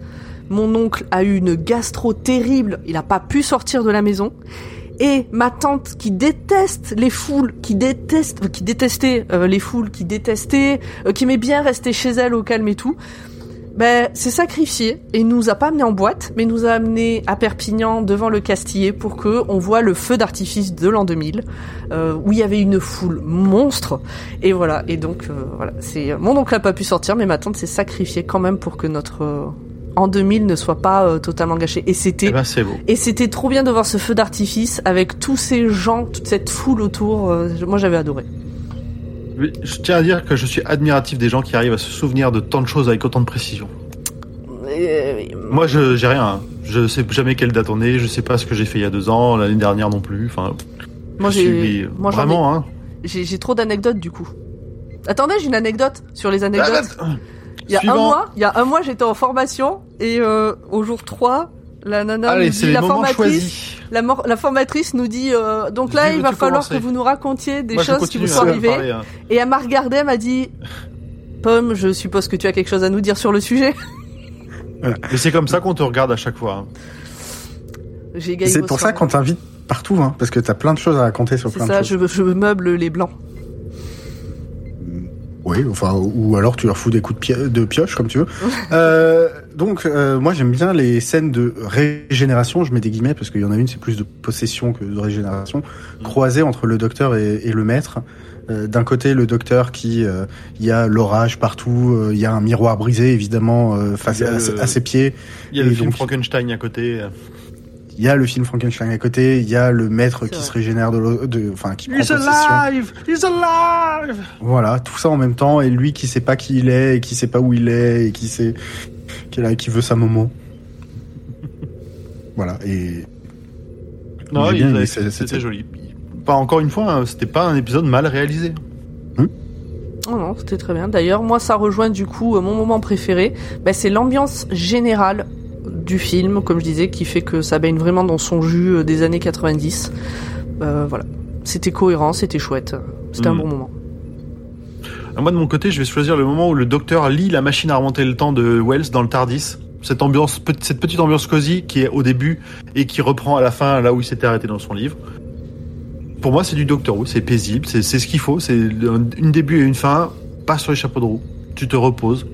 mon oncle a eu une gastro terrible, il a pas pu sortir de la maison. Et ma tante qui déteste les foules, qui déteste, qui détestait euh, les foules, qui détestait, euh, qui aimait bien rester chez elle au calme et tout, ben s'est sacrifié et nous a pas amené en boîte, mais nous a amené à Perpignan devant le Castillet pour que on voit le feu d'artifice de l'an 2000 euh, où il y avait une foule monstre. Et voilà. Et donc euh, voilà. C'est mon oncle a pas pu sortir mais ma tante s'est sacrifiée quand même pour que notre euh, en 2000 ne soit pas euh, totalement gâché et Eh c'était ben, c'est beau. et c'était trop bien de voir ce feu d'artifice avec tous ces gens toute cette foule autour euh, moi j'avais adoré Je tiens à dire que je suis admiratif des gens qui arrivent à se souvenir de tant de choses avec autant de précision. Et- Moi, je j'ai rien. Je sais jamais quelle date on est. Je sais pas ce que j'ai fait il y a deux ans, l'année dernière non plus. Enfin, moi j'ai moi ai- vraiment. Hein. j'ai trop d'anecdotes du coup attendez j'ai une anecdote sur les anecdotes Ah, Il y a Suivant. un mois, il y a un mois, j'étais en formation et euh, au jour 3, la nana Allez, nous c'est dit les la formatrice, la, mor- la formatrice nous dit euh, donc là il va falloir commencer que vous nous racontiez des Moi, choses qui vous sont arrivées parler, hein. et elle m'a regardé, elle m'a dit Pomme, je suppose que tu as quelque chose à nous dire sur le sujet. Mais c'est comme ça qu'on te regarde à chaque fois. hein. C'est pour ça qu'on t'invite partout, hein, parce que t'as plein de choses à raconter sur C'est plein ça, de choses. je, je meuble les blancs. Oui, enfin, ou alors tu leur fous des coups de, pioche, comme tu veux. Euh, donc, euh, moi, j'aime bien les scènes de régénération, je mets des guillemets, parce qu'il y en a une, c'est plus de possession que de régénération, croisées entre le docteur et, et le maître. Euh, D'un côté, le docteur qui, euh, il y a l'orage partout, euh, il y a un miroir brisé, évidemment, face à, le- ses- à ses pieds. Il y a Et le film donc- Frankenstein à côté. Il y a le film Frankenstein à côté, il y a le maître qui vrai. se régénère de, l'eau- de enfin, qui prend He's possession. alive! He's alive! Voilà, tout ça en même temps, et lui qui sait pas qui il est, et qui sait pas où il est, et qui sait, qui, est là, qui veut sa momo. voilà, et Non, cette- c'était joli. Pas encore une fois, hein, c'était pas un épisode mal réalisé. Oh non, c'était très bien. D'ailleurs, moi, ça rejoint du coup mon moment préféré. Bah, c'est l'ambiance générale du film, comme je disais, qui fait que ça baigne vraiment dans son jus euh, des années 90. Euh, voilà. C'était cohérent, c'était chouette. C'était un Mm. bon moment. Alors moi de mon côté, je vais choisir le moment où le docteur lit la machine à remonter le temps de Wells dans le Tardis. Cette ambiance, cette petite ambiance cosy qui est au début et qui reprend à la fin là où il s'était arrêté dans son livre. Pour moi, c'est du Doctor Who, c'est paisible, c'est ce qu'il faut, c'est un- une début et une fin, pas sur les chapeaux de roue. Tu te reposes.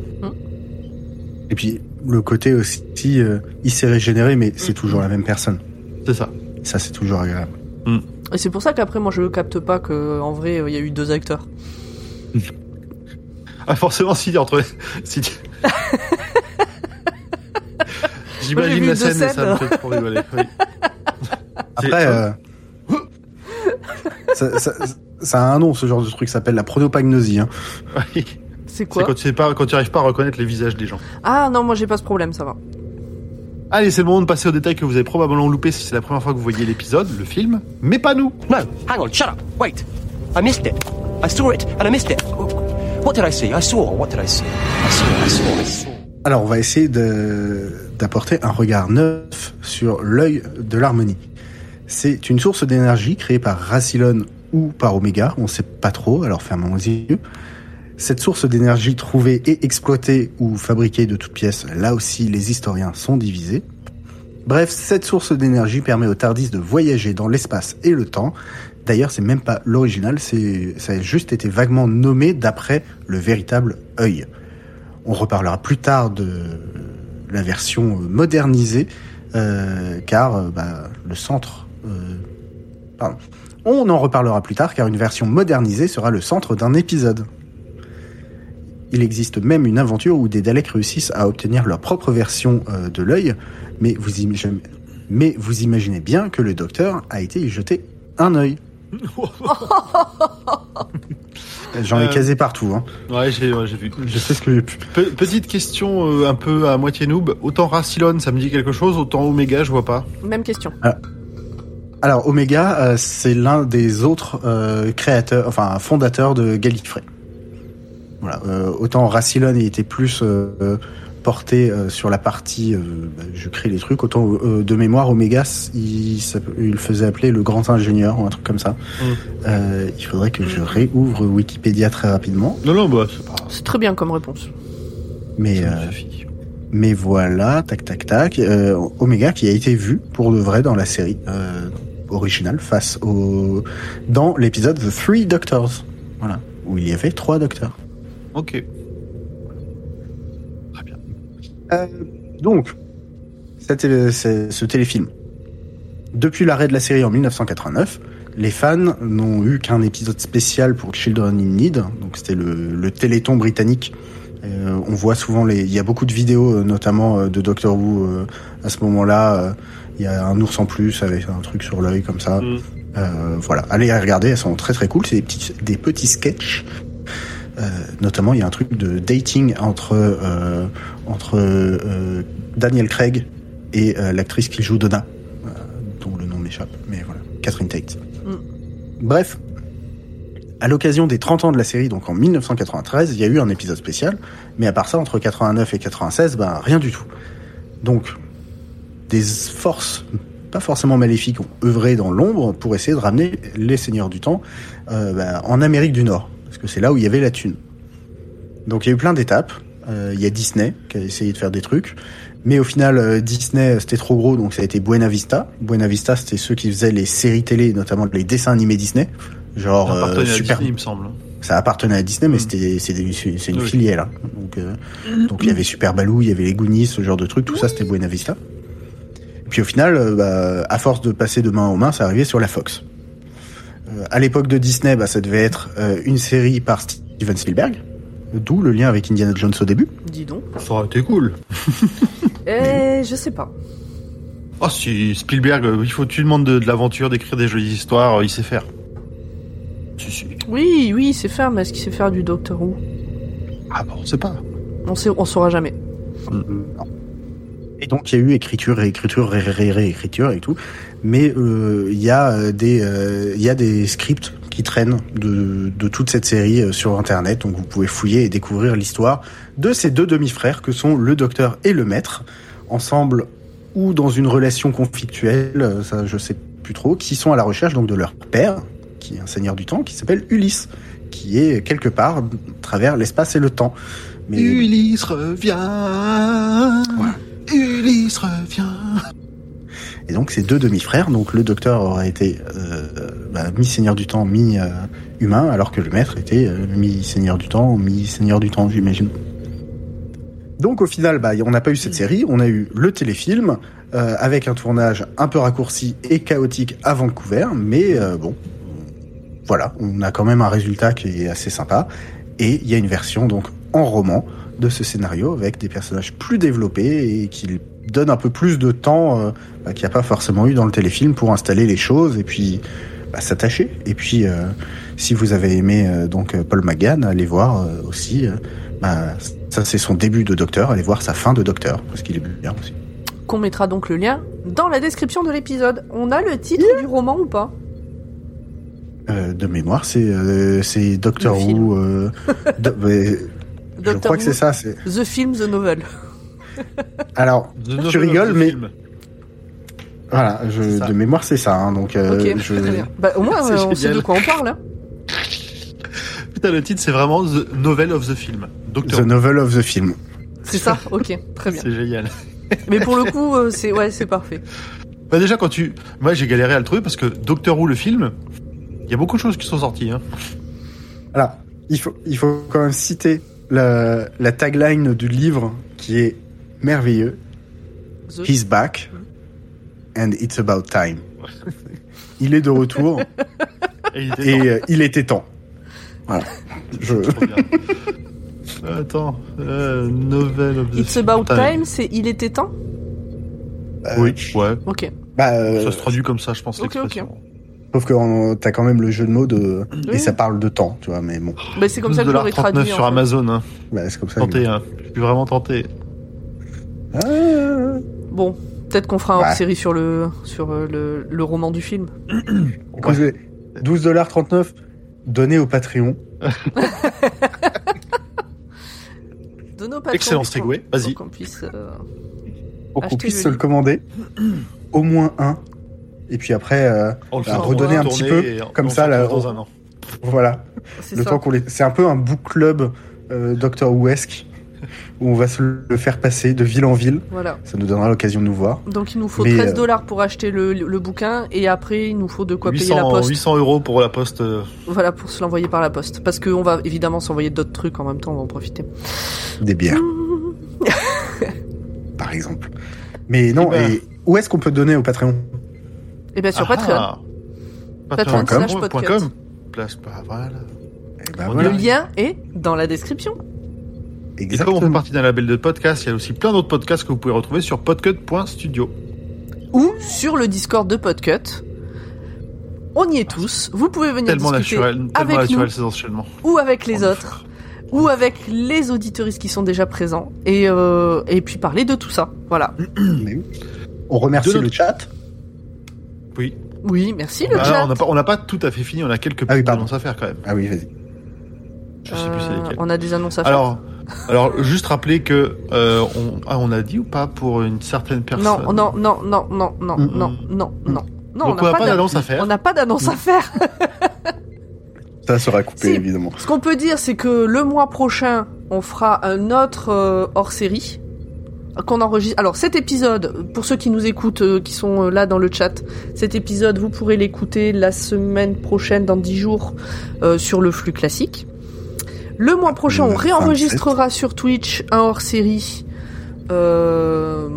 et puis le côté aussi, euh, il s'est régénéré, mais c'est toujours la même personne. C'est ça. Ça, c'est toujours agréable. Et c'est pour ça qu'après, moi, je capte pas que en vrai, euh, il y a eu deux acteurs. Ah forcément, si entre si J'imagine la scène et ça me scènes. fait trop rigoler. oui. Après, euh, ça, ça, ça a un nom, ce genre de truc, ça s'appelle la pronopagnosie. Hein. Oui. C'est C'est quoi quand tu sais pas, quand tu arrives pas à reconnaître les visages des gens. Ah non, moi, j'ai pas ce problème, ça va. Allez, c'est le moment de passer aux détails que vous avez probablement loupé si c'est la première fois que vous voyez l'épisode, le film, mais pas nous. No, hang on, shut up. Wait. I missed it. I saw it and I missed it. What did I see? I saw. What did I see? I saw, I saw, I saw. Alors, on va essayer de- d'apporter un regard neuf sur l'œil de l'harmonie. C'est une source d'énergie créée par Racylon ou par Omega, on sait pas trop, alors fermons les yeux. Cette source d'énergie trouvée et exploitée ou fabriquée de toutes pièces, là aussi les historiens sont divisés. Bref, cette source d'énergie permet au TARDIS de voyager dans l'espace et le temps. D'ailleurs, c'est même pas l'original, c'est, ça a juste été vaguement nommé d'après le véritable œil. On reparlera plus tard de la version modernisée, euh, car euh, bah, le centre. euh, pardon. On en reparlera plus tard, car une version modernisée sera le centre d'un épisode. Il existe même une aventure où des Daleks réussissent à obtenir leur propre version euh, de l'œil, mais vous, imaginez, mais vous imaginez bien que le docteur a été y jeter un œil. J'en ai Euh, casé partout. Hein. Ouais, j'ai ouais, j'ai vu. Je sais ce que j'ai pu. Pe- petite question euh, un peu à moitié noob. Autant Racylon, ça me dit quelque chose, autant Omega, je vois pas. Même question. Alors Omega, euh, c'est l'un des autres euh, créateurs, enfin fondateurs de Gallifrey. Voilà. euh, autant il était plus euh, porté euh, sur la partie, euh, bah, je crée les trucs. Autant euh, de mémoire, Omega, il, faisait appeler le grand ingénieur ou un truc comme ça. Mm. Euh, il faudrait que je réouvre Wikipédia très rapidement, Non, non, bah, c'est pas. C'est très bien comme réponse. mais euh. Mais voilà, tac tac tac, euh, Omega qui a été vu pour de vrai dans la série euh, originale face au dans l'épisode The Three Doctors, voilà, où il y avait trois docteurs. Ok. Très bien. Euh, donc, cette- euh, c'est- ce téléfilm. Depuis l'arrêt de la série en 1989, les fans n'ont eu qu'un épisode spécial pour Children in Need, donc c'était le, le téléthon britannique. Euh, on voit souvent les, il y a beaucoup de vidéos, euh, notamment euh, de Doctor Who euh, à ce moment-là. euh, Il y a un ours en plus avec un truc sur l'œil comme ça. Mm. Euh, voilà, allez les regarder, elles sont très très cool. C'est des petits, des petits sketchs. Euh, notamment, il y a un truc de dating entre euh, entre euh, Daniel Craig et l'actrice qui joue Donna, dont le nom m'échappe, mais voilà, Catherine Tate. Mm. Bref, à l'occasion des 30 ans de la série, donc en 1993, il y a eu un épisode spécial, mais à part ça, entre 89 et 96, ben rien du tout. Donc, des forces pas forcément maléfiques ont œuvré dans l'ombre pour essayer de ramener les Seigneurs du Temps euh, ben, en Amérique du Nord, parce que c'est là où il y avait la thune. Donc il y a eu plein d'étapes. Euh, Il y a Disney qui a essayé de faire des trucs, mais au final euh, Disney c'était trop gros, donc ça a été Buena Vista. Buena Vista c'était ceux qui faisaient les séries télé, notamment les dessins animés Disney, genre euh, partenariat Super Disney, il me semble. ça appartenait à Disney, mais Mm. c'était c'est une Oui. filiale. hein. Donc euh, donc il y avait Super Baloo, il y avait les Goonies, ce genre de trucs, tout ça c'était Buena Vista. Et puis au final, euh, bah, à force de passer de main en main, ça arrivait sur la Fox. Euh, à l'époque de Disney, bah, ça devait être euh, une série par Steven Spielberg, d'où le lien avec Indiana Jones au début. Dis donc. Ça aurait été cool. Eh, je sais pas. Oh si Spielberg, euh, il faut tu lui demandes de, de l'aventure, d'écrire des jolies histoires, il sait faire. Si si. Oui, oui, il sait faire, mais est-ce qu'il sait faire du Doctor Who? Ah bah on sait pas. On sait, on saura jamais. Non. Et donc il y a eu écriture, réécriture, ré, ré, réécriture et tout, mais euh, il y a euh, des euh, y a des scripts qui traînent de, de toute cette série euh, sur internet, donc vous pouvez fouiller et découvrir l'histoire de ces deux demi-frères que sont le docteur et le maître, ensemble ou dans une relation conflictuelle, ça je sais plus trop, qui sont à la recherche donc de leur père, qui est un seigneur du temps, qui s'appelle Ulysse, qui est quelque part à travers l'espace et le temps. Mais Ulysse revient. Ulysse revient. Et donc ces deux demi-frères, donc le docteur aurait été euh, bah, mi-seigneur du temps, mi-humain, alors que le maître était euh, mi-seigneur du temps, mi-seigneur du temps, j'imagine. Donc au final, bah, on n'a pas eu cette série, on a eu le téléfilm, euh, avec un tournage un peu raccourci et chaotique à Vancouver, mais bon, voilà, on a quand même un résultat qui est assez sympa. Et il y a une version donc en roman de ce scénario avec des personnages plus développés et qui donne un peu plus de temps euh, bah, qu'il n'y a pas forcément eu dans le téléfilm pour installer les choses et puis bah, s'attacher. Et puis euh, si vous avez aimé euh, donc Paul McGann, allez voir euh, aussi. euh, bah, ça c'est son début de Docteur, allez voir sa fin de Docteur parce qu'il est bien aussi. Qu'on mettra donc le lien dans la description de l'épisode. On a le titre du roman ou pas? Euh, de mémoire, c'est euh, c'est Doctor. Who. euh, je crois que c'est ça. C'est The Film, The Novel. alors The novel Tu of rigoles, the mais- film. voilà, je, de mémoire c'est ça. hein, donc euh, ok, je, très bien. Bah, au moins, C'est euh, on sait de quoi on parle. hein. Putain, le titre c'est vraiment The Novel of the Film. Doctor The Who. Novel of the Film. C'est ça Ok, très bien. C'est génial. Mais pour le coup, euh, c'est ouais, c'est parfait. Bah déjà quand tu, moi j'ai galéré à le trouver parce que Doctor Who le film, il y a beaucoup de choses qui sont sorties. Hein. Alors, il faut, il faut quand même citer la, la tagline du livre qui est merveilleux. The- He's back and it's about time. Il est de retour Et il était et euh, il était temps. Voilà. Je, bien. Attends, euh, Novel of the It's. About Putain, Time, c'est Il était temps? Oui, ouais. Ok. bah, euh, Ça se traduit comme ça, je pense, ok, l'expression. Sauf que euh, t'as quand même le jeu de mots de et ça parle de temps, tu vois. Mais bon, Bah, c'est comme ça que je l'aurais 12,39 traduit. sur en fait. Amazon, hein. bah, c'est comme ça. Tenté, hein. Je suis vraiment tenté. Ah, Bon, peut-être qu'on fera un Ouais. hors-série sur le sur euh, le, le roman du film. écoutez, 12,39$ donné au Patreon. Nos patrons, Excellent segway, vas-y. pour qu'on puisse. euh, pour qu'on puisse le se le commander. Au moins un. Et puis après, euh, Bah, redonner un petit peu, et comme ça, là, dans un an. voilà. C'est Le ça. temps qu'on les... C'est un peu un book club euh, Doctor Who-esque, où on va se le faire passer de ville en ville. Voilà. Ça nous donnera l'occasion de nous voir. Donc il nous faut Mais, 13 euh, dollars pour acheter le, le bouquin et après il nous faut de quoi payer la 800, poste. 800 euros pour la poste. euh, Voilà pour se l'envoyer par la poste. Parce qu'on va évidemment s'envoyer d'autres trucs en même temps, on va en profiter. Des bières, par exemple. Mais non, Eh ben. et où est-ce qu'on peut donner au Patreon? Et bien sur ah, Patreon. Patreon. Patreon slash Point podcast. com. Place, voilà. Eh ben Le voilà, Le lien est dans la description. Et comme on fait exactement. partie d'un label de podcast, il y a aussi plein d'autres podcasts que vous pouvez retrouver sur podcut.studio. Ou sur le Discord de Podcut. On y est tous. Vous pouvez venir Tellement discuter naturel, tellement avec naturel nous ces enchaînements. ou avec les On le autres. Ou avec les auditoristes qui sont déjà présents. Et, euh, et puis parler de tout ça. Voilà. On remercie De le chat. Oui. Oui, merci le Ah, chat. on n'a pas, pas tout à fait fini, on a quelques Ah oui, annonces à faire quand même. Ah oui, vas-y. Je sais plus c'est Euh, lesquelles. on a des annonces à faire. Alors, alors juste rappeler que euh, on, ah, on a dit ou pas pour une certaine personne? non, non, non, non, non, non, non, non, non. Non, Donc on n'a pas d'an- d'annonce à faire. On n'a pas d'annonce à faire. Ça sera coupé, Si. évidemment. Ce qu'on peut dire, c'est que le mois prochain, on fera un autre euh, hors-série qu'on enregistre. Alors cet épisode, pour ceux qui nous écoutent, euh, qui sont euh, là dans le chat, cet épisode, vous pourrez l'écouter la semaine prochaine, dans 10 jours, euh, sur le flux classique. Le mois prochain, on réenregistrera sur Twitch un hors-série. Euh,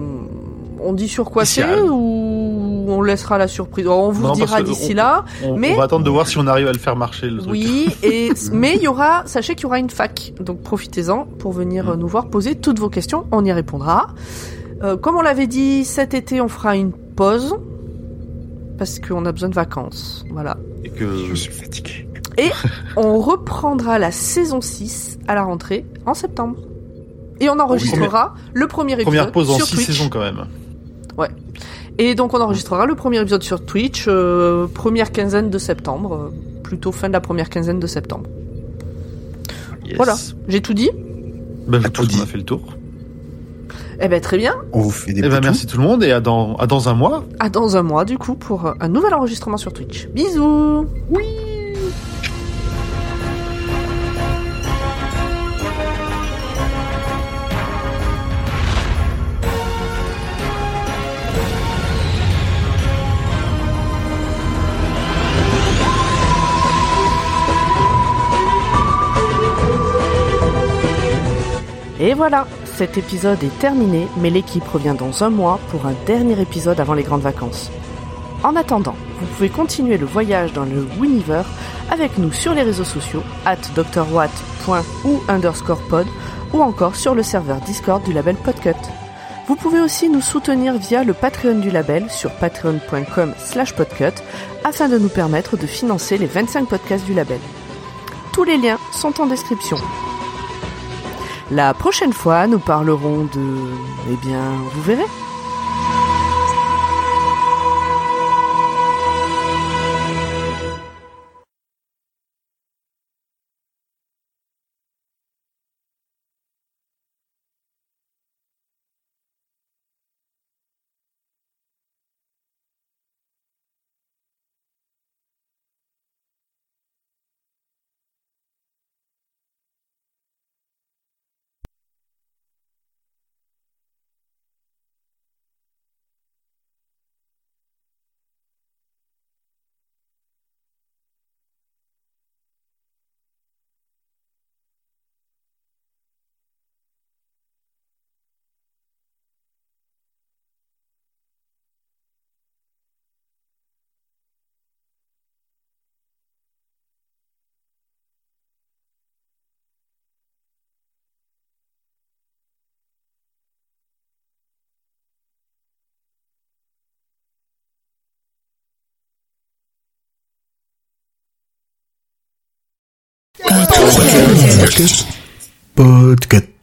on dit sur quoi c'est ou on laissera la surprise? On vous Non, dira d'ici là. On, Mais- on va attendre de voir si on arrive à le faire marcher le truc. Oui, et mais il y aura, sachez qu'il y aura une fac, donc profitez-en pour venir Mm. euh, nous voir poser toutes vos questions, on y répondra. Euh, comme on l'avait dit, cet été on fera une pause parce qu'on a besoin de vacances, voilà. Et que Je suis fatigué. On reprendra la saison 6 à la rentrée en septembre. Et on enregistrera le premier épisode première pause en sur six Twitch. saisons quand même. Et donc on enregistrera le premier épisode sur Twitch, euh, première quinzaine de septembre, euh, plutôt fin de la première quinzaine de septembre. Yes. Voilà. J'ai tout dit Ben, je À pense tout qu'on a dit. fait le tour. Eh ben très bien. On vous fait des Eh ben, merci tout le monde et à dans, à dans un mois. À dans un mois du coup pour un nouvel enregistrement sur Twitch. Bisous. Et voilà, cet épisode est terminé, mais l'équipe revient dans un mois pour un dernier épisode avant les grandes vacances. En attendant, vous pouvez continuer le voyage dans le Winiver avec nous sur les réseaux sociaux, at drwatt.ou underscore pod, ou encore sur le serveur Discord du label Podcut. Vous pouvez aussi nous soutenir via le Patreon du label sur patreon.com slash podcut afin de nous permettre de financer les 25 podcasts du label. Tous les liens sont en description. La prochaine fois, nous parlerons de... Eh bien, vous verrez. Podcast.